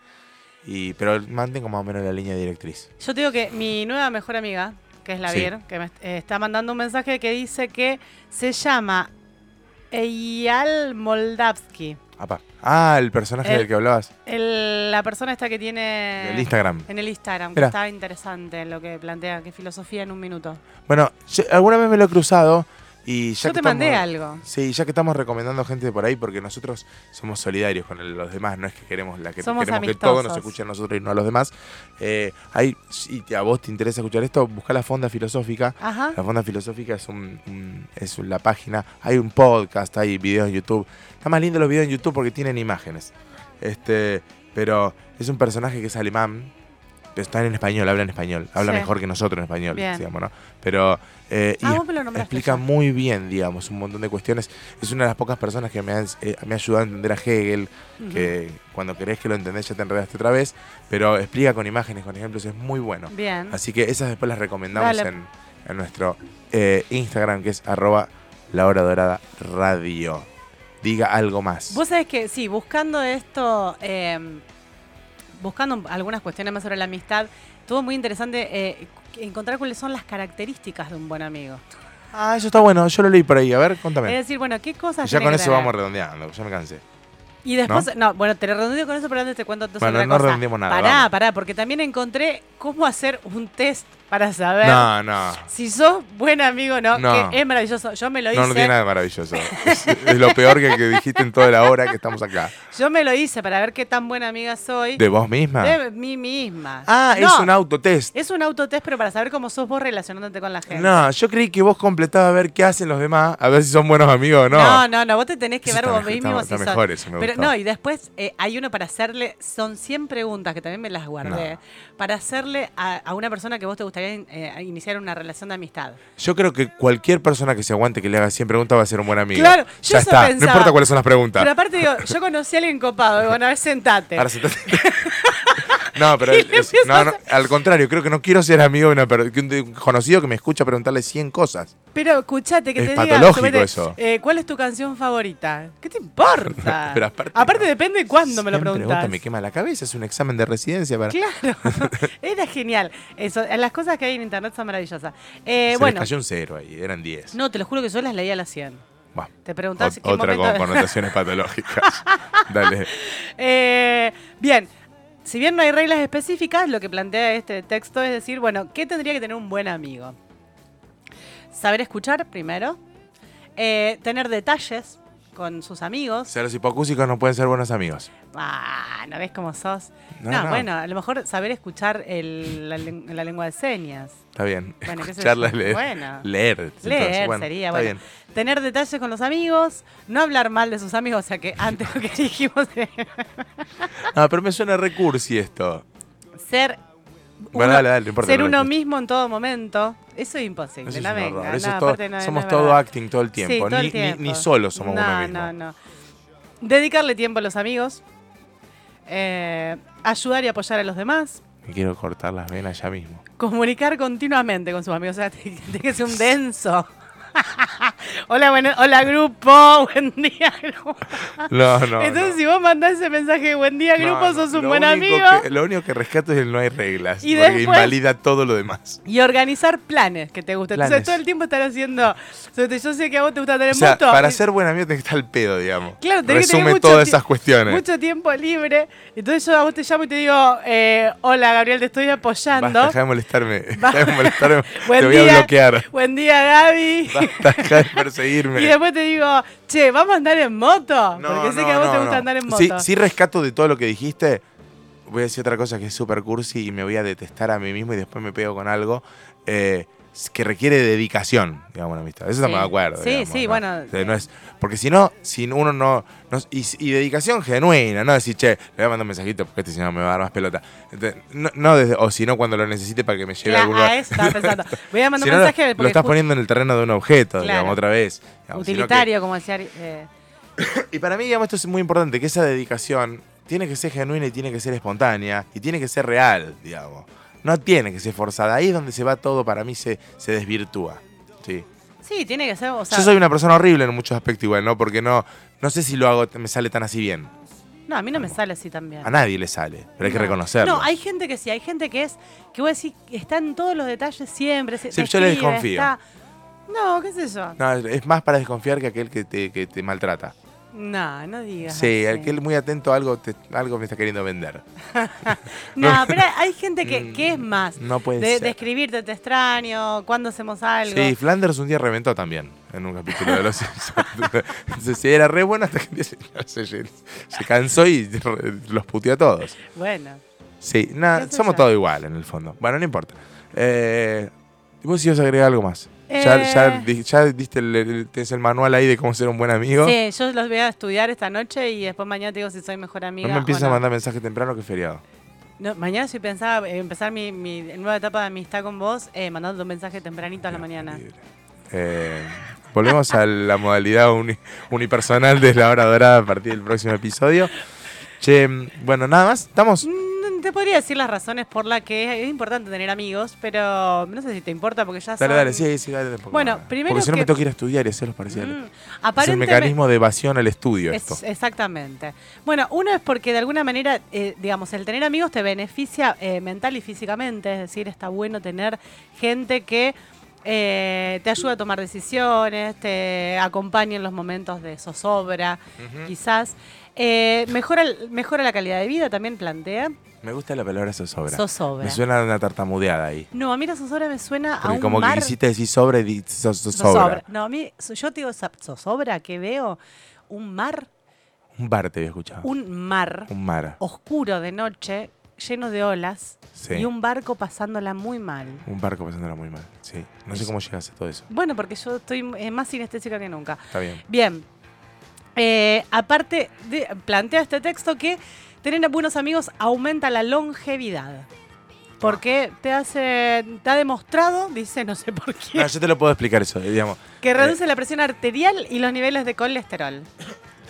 Speaker 1: Y, pero mantengo más o menos la línea directriz.
Speaker 2: Yo te digo que mi nueva mejor amiga, que es la
Speaker 1: Sí.
Speaker 2: Vier, que me eh, está mandando un mensaje que dice que se llama Eyal Moldavsky.
Speaker 1: Apa. Ah, el personaje
Speaker 2: El-
Speaker 1: del que hablabas.
Speaker 2: El- la persona esta que tiene.
Speaker 1: Del Instagram.
Speaker 2: En el Instagram, que está interesante lo que plantea, que filosofía en un minuto.
Speaker 1: Bueno, yo alguna vez me lo he cruzado y ya
Speaker 2: Yo
Speaker 1: que
Speaker 2: te mandé
Speaker 1: estamos-
Speaker 2: algo.
Speaker 1: Sí, ya que estamos recomendando gente por ahí, porque nosotros somos solidarios con el- los demás, no es que queremos la que
Speaker 2: Somos
Speaker 1: queremos que todos nos escuchen a nosotros y no a los demás. Eh, hay, si a vos te interesa escuchar esto, busca la Fonda Filosófica.
Speaker 2: Ajá.
Speaker 1: La Fonda Filosófica es un, un- es la página, hay un podcast, hay videos en YouTube. Está más lindo los videos en YouTube porque tienen imágenes. Este, pero es un personaje que es alemán, pero está en español, habla en español, habla
Speaker 2: Sí.
Speaker 1: mejor que nosotros en español,
Speaker 2: Bien.
Speaker 1: digamos, ¿no? Pero eh, y
Speaker 2: Ah, nombraste
Speaker 1: explica muy bien, digamos, un montón de cuestiones. Es una de las pocas personas que me, han, eh, me ha ayudado a entender a Hegel, que cuando querés que lo entendés ya te enredaste otra vez, pero explica con imágenes, con ejemplos, es muy bueno.
Speaker 2: Bien.
Speaker 1: Así que esas después las recomendamos en, en nuestro eh, Instagram, que es arroba la hora dorada radio. Diga algo más.
Speaker 2: Vos sabés que, sí, buscando esto, eh, buscando algunas cuestiones más sobre la amistad, estuvo muy interesante eh, encontrar cuáles son las características de un buen amigo.
Speaker 1: Ah, eso está bueno, yo lo leí por ahí. A ver,
Speaker 2: Es
Speaker 1: contame.
Speaker 2: decir, bueno, ¿qué cosas
Speaker 1: ya con eso
Speaker 2: tener?
Speaker 1: vamos redondeando, ya me cansé.
Speaker 2: Y después, ¿No? bueno, te lo redondeo con eso, pero antes te cuento entonces
Speaker 1: Bueno,
Speaker 2: otra
Speaker 1: no
Speaker 2: cosa.
Speaker 1: nada,
Speaker 2: Pará,
Speaker 1: vamos.
Speaker 2: pará, porque también encontré cómo hacer un test para saber
Speaker 1: No, no.
Speaker 2: si sos buen amigo o no,
Speaker 1: No.
Speaker 2: que es maravilloso. Yo me lo hice.
Speaker 1: No, no tiene nada de maravilloso. Es, es lo peor que, que dijiste en toda la hora que estamos acá.
Speaker 2: Yo me lo hice para ver qué tan buena amiga soy
Speaker 1: ¿De vos misma?
Speaker 2: de mí misma.
Speaker 1: Ah, es un autotest.
Speaker 2: Es un autotest, pero para saber cómo sos vos relacionándote con la gente.
Speaker 1: No, yo creí que vos completabas a ver qué hacen los demás, a ver si son buenos amigos o no.
Speaker 2: No, no, no, vos te tenés que
Speaker 1: Eso
Speaker 2: ver vos
Speaker 1: mejor,
Speaker 2: mismo
Speaker 1: está-
Speaker 2: si
Speaker 1: está
Speaker 2: sos-
Speaker 1: mejor eso, me
Speaker 2: Pero
Speaker 1: gustó.
Speaker 2: no, y después eh, hay uno para hacerle, son 100 preguntas que también me las guardé, para hacerle a, a una persona que vos te gustaría eh, iniciar una relación de amistad.
Speaker 1: Yo creo que cualquier persona que se aguante que le haga 100 preguntas va a ser un buen amigo.
Speaker 2: Claro, yo
Speaker 1: ya
Speaker 2: eso
Speaker 1: está. No importa cuáles son las preguntas.
Speaker 2: Pero aparte digo, yo conocí a alguien copado, digo, bueno, a ver, sentate.
Speaker 1: Ahora sentate. No, pero es- no, al contrario, creo que no quiero ser amigo de, una un de un conocido que me escucha preguntarle 100 cosas.
Speaker 2: Pero escuchate que
Speaker 1: Es
Speaker 2: te
Speaker 1: patológico eso.
Speaker 2: eh, ¿cuál es tu canción favorita? ¿Qué te importa?
Speaker 1: Pero aparte no.
Speaker 2: depende de cuándo me lo
Speaker 1: 100
Speaker 2: preguntas.
Speaker 1: me quema la cabeza, es un examen de residencia para...
Speaker 2: Claro, era genial. Eso, las cosas que hay en internet son maravillosas. Eh,
Speaker 1: Se
Speaker 2: bueno,
Speaker 1: les cayó un cero ahí, eran 10.
Speaker 2: no, te lo juro que yo las leía a las 100.
Speaker 1: Bah,
Speaker 2: Te preguntás
Speaker 1: ot-
Speaker 2: qué
Speaker 1: otra
Speaker 2: momento-
Speaker 1: con connotaciones patológicas. Dale.
Speaker 2: Eh, bien, si bien no hay reglas específicas, lo que plantea este texto es decir, bueno, ¿qué tendría que tener un buen amigo? Saber escuchar primero, eh, tener detalles con sus amigos.
Speaker 1: O los hipocúsicos no pueden ser buenos amigos.
Speaker 2: Ah, ¿no ves cómo sos?
Speaker 1: No,
Speaker 2: No,
Speaker 1: no.
Speaker 2: bueno, a lo mejor saber escuchar el- la, len- la lengua de señas.
Speaker 1: Está bien.
Speaker 2: Bueno,
Speaker 1: Escucharla, leer.
Speaker 2: Bueno.
Speaker 1: Leer.
Speaker 2: Leer
Speaker 1: bueno,
Speaker 2: sería,
Speaker 1: está
Speaker 2: bueno.
Speaker 1: bien.
Speaker 2: Tener detalles con los amigos, no hablar mal de sus amigos, o sea que antes lo que dijimos
Speaker 1: No, pero me suena recursi esto.
Speaker 2: ser
Speaker 1: Bueno,
Speaker 2: uno,
Speaker 1: dale, dale, no importa,
Speaker 2: ser
Speaker 1: no
Speaker 2: uno mismo en todo momento. Eso es imposible,
Speaker 1: Eso es
Speaker 2: no venga.
Speaker 1: es todo-
Speaker 2: no-
Speaker 1: somos
Speaker 2: es
Speaker 1: todo acting todo el tiempo.
Speaker 2: Sí, todo el
Speaker 1: ni, ni-
Speaker 2: tiempo.
Speaker 1: ni solo somos
Speaker 2: no,
Speaker 1: uno mismo.
Speaker 2: No, no, Dedicarle tiempo a los amigos. eh, ayudar y apoyar a los demás.
Speaker 1: Me quiero cortar las venas ya mismo.
Speaker 2: Comunicar continuamente con sus amigos. O sea, que ser un denso. Hola, bueno, hola grupo, buen día grupo.
Speaker 1: No, no.
Speaker 2: Entonces,
Speaker 1: no.
Speaker 2: si vos mandás ese mensaje, buen día grupo,
Speaker 1: no,
Speaker 2: sos un buen amigo.
Speaker 1: que- lo único que rescato es el no hay reglas.
Speaker 2: Y
Speaker 1: porque
Speaker 2: después-
Speaker 1: invalida todo lo demás.
Speaker 2: Y organizar planes que te gusten. Entonces, todo el tiempo estar haciendo. Yo sé que a vos te gusta tener
Speaker 1: O sea,
Speaker 2: moto.
Speaker 1: para
Speaker 2: y-
Speaker 1: ser buen amigo tenés que estar al pedo, digamos.
Speaker 2: Claro, tenés que tener
Speaker 1: Resume
Speaker 2: mucho
Speaker 1: todas esas cuestiones.
Speaker 2: mucho tiempo libre. Entonces, yo a vos te llamo y te digo: eh, Hola, Gabriel, te estoy apoyando.
Speaker 1: Basta, deja de molestarme. Deja de molestarme.
Speaker 2: Buen
Speaker 1: te voy a bloquear.
Speaker 2: Buen día, Gaby.
Speaker 1: Basta, deja de perseguirme.
Speaker 2: Y después te digo, che, ¿vamos a andar en moto?
Speaker 1: No,
Speaker 2: Porque sé
Speaker 1: no,
Speaker 2: que a vos
Speaker 1: no,
Speaker 2: te gusta andar en moto.
Speaker 1: Sí, sí rescato de todo lo que dijiste. Voy a decir otra cosa que es súper cursi y me voy a detestar a mí mismo y después me pego con algo eh, que requiere dedicación, digamos, una amistad. Eso
Speaker 2: Sí.
Speaker 1: estamos de acuerdo.
Speaker 2: Sí,
Speaker 1: digamos,
Speaker 2: sí,
Speaker 1: ¿no?
Speaker 2: bueno,
Speaker 1: O sea, no es, porque si no, si uno no... no- y, y dedicación genuina, no decir, che, le voy a mandar un mensajito porque este señor me va a dar más pelota. Entonces, no, no desde- o si no, cuando lo necesite para que me lleve a algún lugar.
Speaker 2: a eso estaba pensando. Voy a mandar
Speaker 1: Si
Speaker 2: un
Speaker 1: no,
Speaker 2: mensaje
Speaker 1: lo
Speaker 2: porque
Speaker 1: estás
Speaker 2: ju-
Speaker 1: poniendo en el terreno de un objeto,
Speaker 2: Claro.
Speaker 1: digamos, otra vez. digamos, sino que-
Speaker 2: utilitario, como decía. eh,
Speaker 1: y para mí, digamos, esto es muy importante, que esa dedicación tiene que ser genuina y tiene que ser espontánea y tiene que ser real, digamos. No tiene que ser forzada. Ahí es donde se va todo, para mí se, se desvirtúa. Sí.
Speaker 2: sí, tiene que ser. O sea,
Speaker 1: Yo soy una persona horrible en muchos aspectos igual, ¿no? Porque no, no sé si lo hago, me sale tan así bien.
Speaker 2: No, a mí no me sale así también.
Speaker 1: A nadie le sale, pero hay que
Speaker 2: No.
Speaker 1: reconocerlo.
Speaker 2: No, hay gente que sí, hay gente que es, que vos decís, está en todos los detalles siempre. se-
Speaker 1: Sí, yo le desconfío.
Speaker 2: está- No, qué sé yo.
Speaker 1: No, es más para desconfiar que aquel que te, que te maltrata.
Speaker 2: No, no digas.
Speaker 1: Sí,
Speaker 2: así.
Speaker 1: aquel muy atento a algo, te- algo me está queriendo vender.
Speaker 2: No, pero hay gente que,
Speaker 1: Mm,
Speaker 2: que es más.
Speaker 1: No puede
Speaker 2: De,
Speaker 1: ser.
Speaker 2: de escribirte, te extraño, cuándo hacemos algo.
Speaker 1: Sí, Flanders un día reventó también en un capítulo de Los Simpsons. Sí, era re bueno hasta que se, se- cansó y los puteó a todos.
Speaker 2: Bueno.
Speaker 1: Sí, nada,
Speaker 2: ¿Qué sé
Speaker 1: somos todos igual en el fondo. Bueno, no importa. Eh, ¿y ¿Vos ibas a agregar algo más? Ya,
Speaker 2: Eh.
Speaker 1: ya, di- ya diste el, el- tenés el manual ahí de cómo ser un buen amigo.
Speaker 2: Sí, yo los voy a estudiar esta noche y después mañana te digo si soy mejor amiga.
Speaker 1: no me empieces
Speaker 2: no.
Speaker 1: a mandar mensaje temprano que es feriado.
Speaker 2: No, mañana sí pensaba eh, empezar mi, mi nueva etapa de amistad con vos eh, mandando un mensaje tempranito a la mañana.
Speaker 1: Eh, volvemos a la modalidad uni- unipersonal de la hora dorada a partir del próximo episodio. Che, bueno, nada más. Estamos.
Speaker 2: Te podría decir las razones por las que es importante tener amigos, pero no sé si te importa porque ya
Speaker 1: Dale,
Speaker 2: son-
Speaker 1: dale, sí, sí, dale. tampoco
Speaker 2: Bueno, primero
Speaker 1: Porque si no me tengo que ir a estudiar y hacer los parciales.
Speaker 2: Mm,
Speaker 1: es el
Speaker 2: aparentemente-
Speaker 1: mecanismo de evasión al estudio
Speaker 2: Es-
Speaker 1: esto.
Speaker 2: exactamente. Bueno, uno es porque de alguna manera, eh, digamos, el tener amigos te beneficia eh, mental y físicamente, es decir, está bueno tener gente que eh, te ayuda a tomar decisiones, te acompaña en los momentos de zozobra, quizás. Eh, mejora, mejora la calidad de vida, también plantea.
Speaker 1: Me gusta la palabra zozobra.
Speaker 2: Zozobra.
Speaker 1: Me suena a una tartamudeada ahí.
Speaker 2: No, a mí la zozobra me suena a un
Speaker 1: como
Speaker 2: mar...
Speaker 1: que quisiste decir sobre, zo-
Speaker 2: zozobra. No, a mí, yo te digo zozobra, que veo un mar,
Speaker 1: Un bar te había escuchado.
Speaker 2: un mar
Speaker 1: Un mar.
Speaker 2: oscuro de noche, lleno de olas,
Speaker 1: Sí.
Speaker 2: y un barco pasándola muy mal.
Speaker 1: Un barco pasándola muy mal. Sí. No sé cómo llegaste a todo eso.
Speaker 2: Bueno, porque yo estoy eh, más sinestésica que nunca.
Speaker 1: Está bien.
Speaker 2: Bien. Eh, aparte, de- plantea este texto que tener buenos amigos aumenta la longevidad. Porque te hace, te ha demostrado, dice, no sé por qué,
Speaker 1: No, yo te lo puedo explicar eso, eh, digamos.
Speaker 2: que reduce la presión arterial y los niveles de colesterol.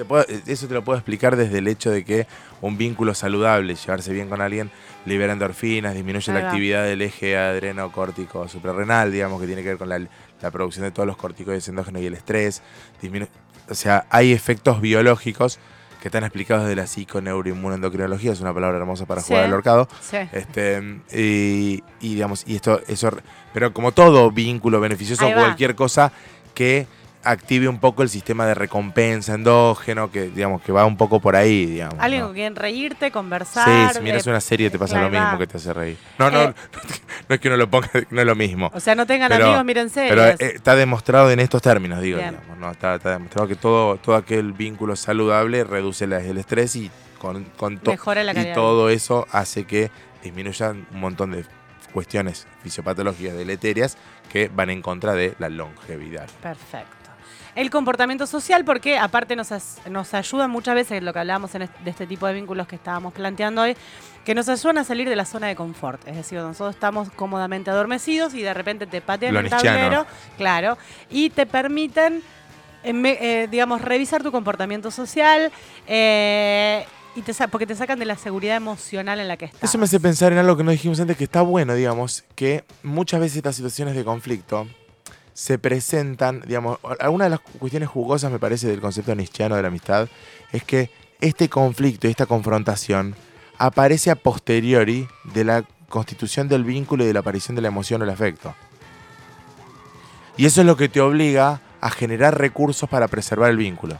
Speaker 1: Te puedo- eso te lo puedo explicar desde el hecho de que un vínculo saludable, llevarse bien con alguien, libera endorfinas, disminuye la actividad del eje adrenocórtico suprarrenal, digamos, que tiene que ver con la, la producción de todos los corticoides endógenos y el estrés. disminu- o sea, hay efectos biológicos que están explicados de la psiconeuroinmunoendocrinología, es una palabra hermosa para
Speaker 2: Sí.
Speaker 1: jugar al horcado.
Speaker 2: Sí.
Speaker 1: Este, y, y, digamos, y esto, eso, pero como todo vínculo beneficioso, cualquier cosa que active un poco el sistema de recompensa endógeno, que digamos que va un poco por ahí, digamos.
Speaker 2: Alguien
Speaker 1: ¿no?
Speaker 2: con quien reírte, conversar.
Speaker 1: Sí, si miras
Speaker 2: eh,
Speaker 1: una serie te pasa lo mismo
Speaker 2: va.
Speaker 1: que te hace reír. No, no,
Speaker 2: Eh.
Speaker 1: no es que uno lo ponga, no es lo mismo.
Speaker 2: O sea, no tengan
Speaker 1: Pero-
Speaker 2: amigos, miren series.
Speaker 1: Pero eh, está demostrado en estos términos, digo, digamos, ¿no? está, está demostrado que todo, todo aquel vínculo saludable reduce la- el estrés y con, con to-
Speaker 2: Mejora la calidad
Speaker 1: y todo eso hace que disminuyan un montón de cuestiones fisiopatológicas deleterias que van en contra de la longevidad.
Speaker 2: Perfecto. El comportamiento social, porque aparte nos, as- nos ayuda muchas veces, lo que hablábamos en est- de este tipo de vínculos que estábamos planteando hoy, que nos ayudan a salir de la zona de confort. Es decir, nosotros estamos cómodamente adormecidos y de repente te patean el tablero, claro, y te permiten, eh, digamos, revisar tu comportamiento social. eh, y te porque te sacan de la seguridad emocional en la que estás.
Speaker 1: Eso me hace pensar en algo que no dijimos antes, que está bueno, digamos, que muchas veces estas situaciones de conflicto se presentan, digamos, alguna de las cuestiones jugosas, me parece, del concepto nietzscheano de la amistad, es que este conflicto y esta confrontación aparece a posteriori de la constitución del vínculo y de la aparición de la emoción o el afecto. Y eso es lo que te obliga a generar recursos para preservar el vínculo.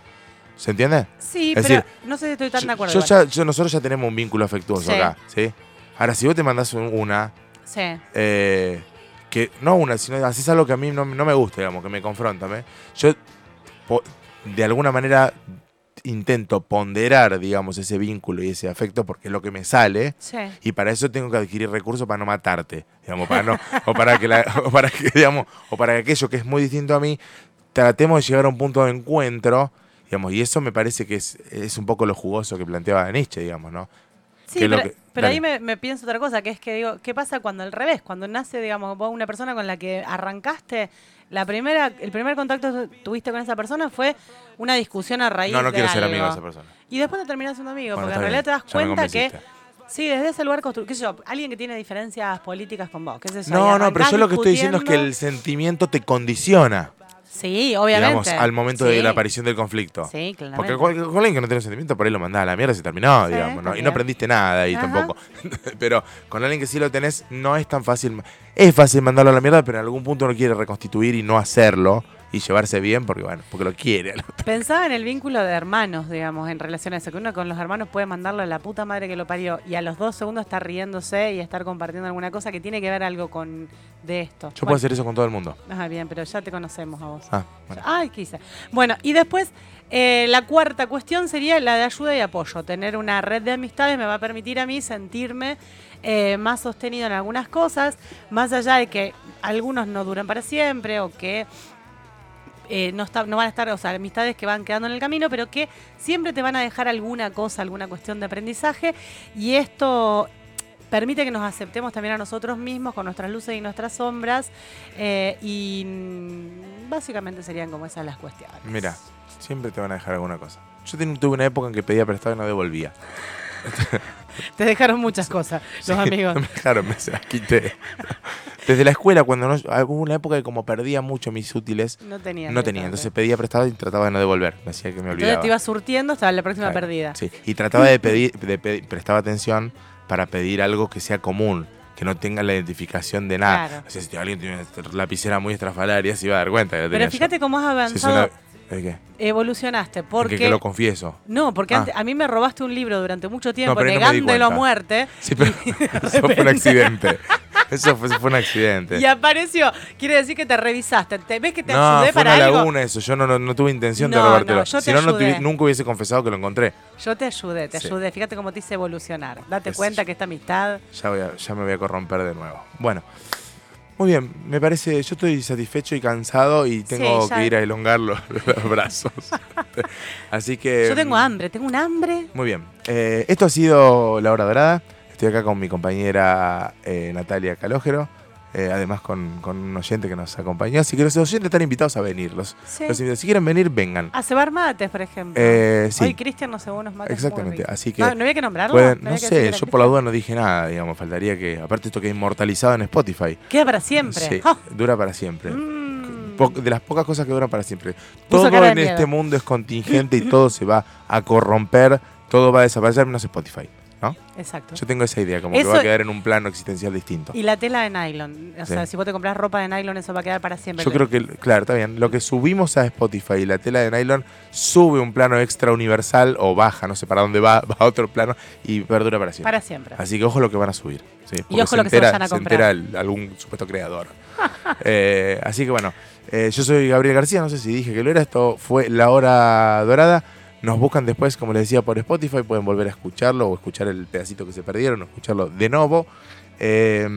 Speaker 1: ¿Se entiende?
Speaker 2: Sí,
Speaker 1: Es
Speaker 2: pero
Speaker 1: decir,
Speaker 2: no sé si estoy tan de acuerdo.
Speaker 1: yo ya- yo- nosotros ya tenemos un vínculo afectuoso
Speaker 2: Sí.
Speaker 1: acá, ¿sí? Ahora, si vos te mandás un- una,
Speaker 2: Sí.
Speaker 1: eh, que no una, sino haces algo que a mí no, no me gusta, digamos, que me confronta, ¿me? yo de alguna manera intento ponderar, digamos, ese vínculo y ese afecto porque es lo que me sale.
Speaker 2: Sí.
Speaker 1: Y para eso tengo que adquirir recursos para no matarte, digamos, para no, o para que la- o para que, digamos, o para que aquello que es muy distinto a mí, tratemos de llegar a un punto de encuentro, digamos, y eso me parece que es, es un poco lo jugoso que planteaba Nietzsche, digamos, ¿no?
Speaker 2: Sí,
Speaker 1: que lo que-
Speaker 2: pero
Speaker 1: dale.
Speaker 2: ahí me, me pienso otra cosa, que es que digo, ¿qué pasa cuando al revés? Cuando nace, digamos, vos una persona con la que arrancaste, la primera, el primer contacto que tuviste con esa persona fue una discusión a raíz
Speaker 1: No, no
Speaker 2: de
Speaker 1: quiero ser amigo de esa persona.
Speaker 2: Y después te terminas siendo amigo,
Speaker 1: Bueno,
Speaker 2: porque en realidad
Speaker 1: bien,
Speaker 2: te das
Speaker 1: ya
Speaker 2: cuenta que, sí, desde ese lugar constru qué sé yo, alguien que tiene diferencias políticas con vos, qué yo, y
Speaker 1: No, no, pero yo lo que estoy diciendo es que el sentimiento te condiciona,
Speaker 2: Sí, obviamente.
Speaker 1: digamos, al momento de la aparición del conflicto.
Speaker 2: Sí, claramente.
Speaker 1: Porque alguien que no tiene sentimiento, por ahí lo mandás a la mierda y se terminó,
Speaker 2: Sí,
Speaker 1: digamos, ¿no? Y no aprendiste nada ahí
Speaker 2: Ajá.
Speaker 1: tampoco. pero con alguien que sí lo tenés, no es tan fácil. Es fácil mandarlo a la mierda, pero en algún punto uno quiere reconstituir y no hacerlo y llevarse bien porque, bueno, porque lo quiere.
Speaker 2: Pensaba en el vínculo de hermanos, digamos, en relación a eso, que uno con los hermanos puede mandarlo a la puta madre que lo parió y a los dos segundos estar riéndose y estar compartiendo alguna cosa que tiene que ver algo con de esto.
Speaker 1: Yo puedo hacer eso con todo el mundo.
Speaker 2: Ah, bien, pero ya te conocemos a vos.
Speaker 1: Ah, bueno.
Speaker 2: Ay, quise. Bueno, y después eh, la cuarta cuestión sería la de ayuda y apoyo. Tener una red de amistades me va a permitir a mí sentirme eh, más sostenido en algunas cosas, más allá de que algunos no duran para siempre o que eh, no, van a estar, o sea, amistades que van quedando en el camino, pero que siempre te van a dejar alguna cosa, alguna cuestión de aprendizaje y esto permite que nos aceptemos también a nosotros mismos con nuestras luces y nuestras sombras eh, y mm, básicamente serían como esas las cuestiones.
Speaker 1: Mira, siempre te van a dejar alguna cosa. Yo tuve una época en que pedía prestado y no devolvía.
Speaker 2: Te dejaron muchas cosas, los amigos.
Speaker 1: Me dejaron, me se las quité. Desde la escuela, cuando no, hubo una época que como perdía mucho mis útiles,
Speaker 2: No tenía.
Speaker 1: no tenía. Entonces pedía prestado y trataba de no devolver. Me hacía que me
Speaker 2: Entonces
Speaker 1: olvidaba.
Speaker 2: te ibas surtiendo hasta la próxima
Speaker 1: Claro,
Speaker 2: perdida.
Speaker 1: Sí, y trataba de pedir, de pedir- prestaba atención para pedir algo que sea común. que no tenga la identificación de nada.
Speaker 2: Claro.
Speaker 1: O sea, si alguien tiene una lapicera muy estrafalaria, se iba a dar cuenta que la tenía
Speaker 2: Pero
Speaker 1: yo.
Speaker 2: fíjate cómo has
Speaker 1: es
Speaker 2: avanzado,
Speaker 1: ¿De qué?
Speaker 2: evolucionaste,
Speaker 1: ¿De
Speaker 2: porque...
Speaker 1: que, que lo confieso.
Speaker 2: No, porque
Speaker 1: Ah.
Speaker 2: antes- a mí me robaste un libro durante mucho tiempo
Speaker 1: no
Speaker 2: negándolo a muerte.
Speaker 1: Sí, pero eso fue un accidente. Eso fue, fue un accidente.
Speaker 2: Y apareció. Quiere decir que te revisaste. ¿Te, ¿Ves que te
Speaker 1: no,
Speaker 2: ayudé
Speaker 1: fue
Speaker 2: para
Speaker 1: una
Speaker 2: algo?
Speaker 1: laguna eso. Yo no, no, no tuve intención de robártelo.
Speaker 2: no, yo te
Speaker 1: si no, tuvi- nunca hubiese confesado que lo encontré.
Speaker 2: Yo te ayudé, te
Speaker 1: Sí.
Speaker 2: ayudé. Fíjate cómo te hice evolucionar. Date
Speaker 1: Es-
Speaker 2: cuenta que esta amistad.
Speaker 1: Ya, voy a- ya me voy a corromper de nuevo. Bueno, muy bien. Me parece, yo estoy satisfecho y cansado y tengo
Speaker 2: ya.
Speaker 1: que ir a elongar los, los brazos. Así que...
Speaker 2: Yo tengo
Speaker 1: mm,
Speaker 2: hambre, tengo un hambre.
Speaker 1: Muy bien. Eh, esto ha sido La Hora Dorada. Estoy acá con mi compañera eh, Natalia Calógero. Eh, además con, con un oyente que nos acompañó. Así que los oyentes están invitados a venir. Los,
Speaker 2: Sí.
Speaker 1: los invito- si quieren venir, vengan.
Speaker 2: A cebar mates, por ejemplo.
Speaker 1: Eh, sí.
Speaker 2: Hoy Cristian nos cebó unos mates.
Speaker 1: Exactamente, así que
Speaker 2: No, ¿no había que nombrarlo?
Speaker 1: Pueden- no
Speaker 2: que
Speaker 1: sé,
Speaker 2: que
Speaker 1: yo por la duda no dije nada, digamos. Faltaría que, aparte esto queda inmortalizado en Spotify.
Speaker 2: Queda para siempre.
Speaker 1: Sí,
Speaker 2: ¡Oh!
Speaker 1: dura para siempre.
Speaker 2: Mm.
Speaker 1: De las pocas cosas que duran para siempre.
Speaker 2: Puso
Speaker 1: Todo en este mundo es contingente y todo se va a corromper, todo va a desaparecer, menos Spotify. ¿No?
Speaker 2: Exacto.
Speaker 1: Yo tengo esa idea, como que va a quedar en un plano existencial distinto.
Speaker 2: Y la tela de nylon. O
Speaker 1: Sí.
Speaker 2: sea, si vos te compras ropa de nylon, eso va a quedar para siempre.
Speaker 1: Yo creo que, claro, está bien. Lo que subimos a Spotify y la tela de nylon sube un plano extra universal o baja, no sé para dónde va, va a otro plano y perdura para siempre.
Speaker 2: Para siempre.
Speaker 1: Así que ojo lo que van a subir. sí, porque
Speaker 2: ojo lo que se vayan a
Speaker 1: se
Speaker 2: comprar.
Speaker 1: entera algún supuesto creador. Eh, así que bueno, eh, yo soy Gabriel García, no sé si dije que lo era, esto fue La Hora Dorada. Nos buscan después, como les decía, por Spotify, pueden volver a escucharlo o escuchar el pedacito que se perdieron o escucharlo de nuevo. Eh,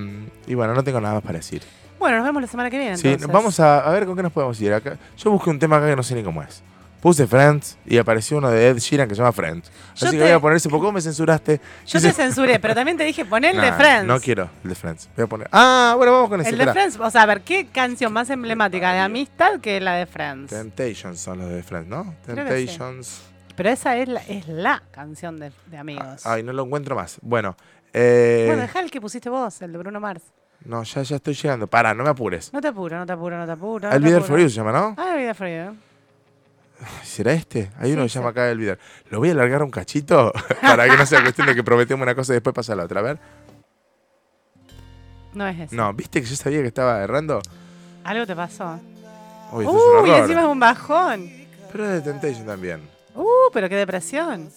Speaker 1: y bueno, no tengo nada más para decir.
Speaker 2: Bueno, nos vemos la semana que viene.
Speaker 1: Sí,
Speaker 2: entonces.
Speaker 1: vamos a, a ver con qué nos podemos ir acá. Yo busqué un tema acá que no sé ni cómo es. Puse Friends y apareció uno de Ed Sheeran que se llama Friends.
Speaker 2: Yo
Speaker 1: Así
Speaker 2: te-
Speaker 1: que voy a poner ese poco me censuraste.
Speaker 2: Yo te censuré, pero también te dije poner el de
Speaker 1: Nah,
Speaker 2: Friends.
Speaker 1: No quiero el de Friends. Voy a poner. Ah, bueno, vamos con ese.
Speaker 2: El de. Friends, o sea, a ver, ¿qué canción más emblemática de amistad que la de Friends?
Speaker 1: Temptations son los de Friends, ¿no? Temptations.
Speaker 2: Pero esa es la, es la canción de, de amigos.
Speaker 1: Ay, no lo encuentro más. Bueno, eh,
Speaker 2: bueno, dejá el que pusiste vos, el de Bruno Mars.
Speaker 1: no, ya, ya estoy llegando. Para, no me apures.
Speaker 2: No te apuro, no te apuro, no te apuro.
Speaker 1: El
Speaker 2: no te
Speaker 1: Vidal You se llama, ¿no?
Speaker 2: Ah, el Vidal for You.
Speaker 1: ¿Será este? Hay uno
Speaker 2: Sí,
Speaker 1: que se llama acá El Vidal. Lo voy a alargar un cachito para que no sea cuestión de que prometemos una cosa y después pasa la otra. A ver.
Speaker 2: No es ese.
Speaker 1: No, ¿viste que yo sabía que estaba errando?
Speaker 2: Algo te pasó.
Speaker 1: Uy, esto es un
Speaker 2: encima es un bajón.
Speaker 1: Pero es de Temptation también.
Speaker 2: Uh, pero qué depresión.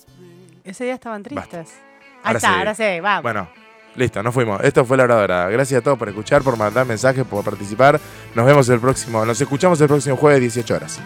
Speaker 2: Ese día estaban tristes. Ahí
Speaker 1: Ahora
Speaker 2: está,
Speaker 1: sí.
Speaker 2: ahora sí, vamos.
Speaker 1: Bueno, listo, nos fuimos. Esto fue la hora dorada. Gracias a todos por escuchar, por mandar mensajes, por participar. Nos vemos el próximo, nos escuchamos el próximo jueves 18 horas.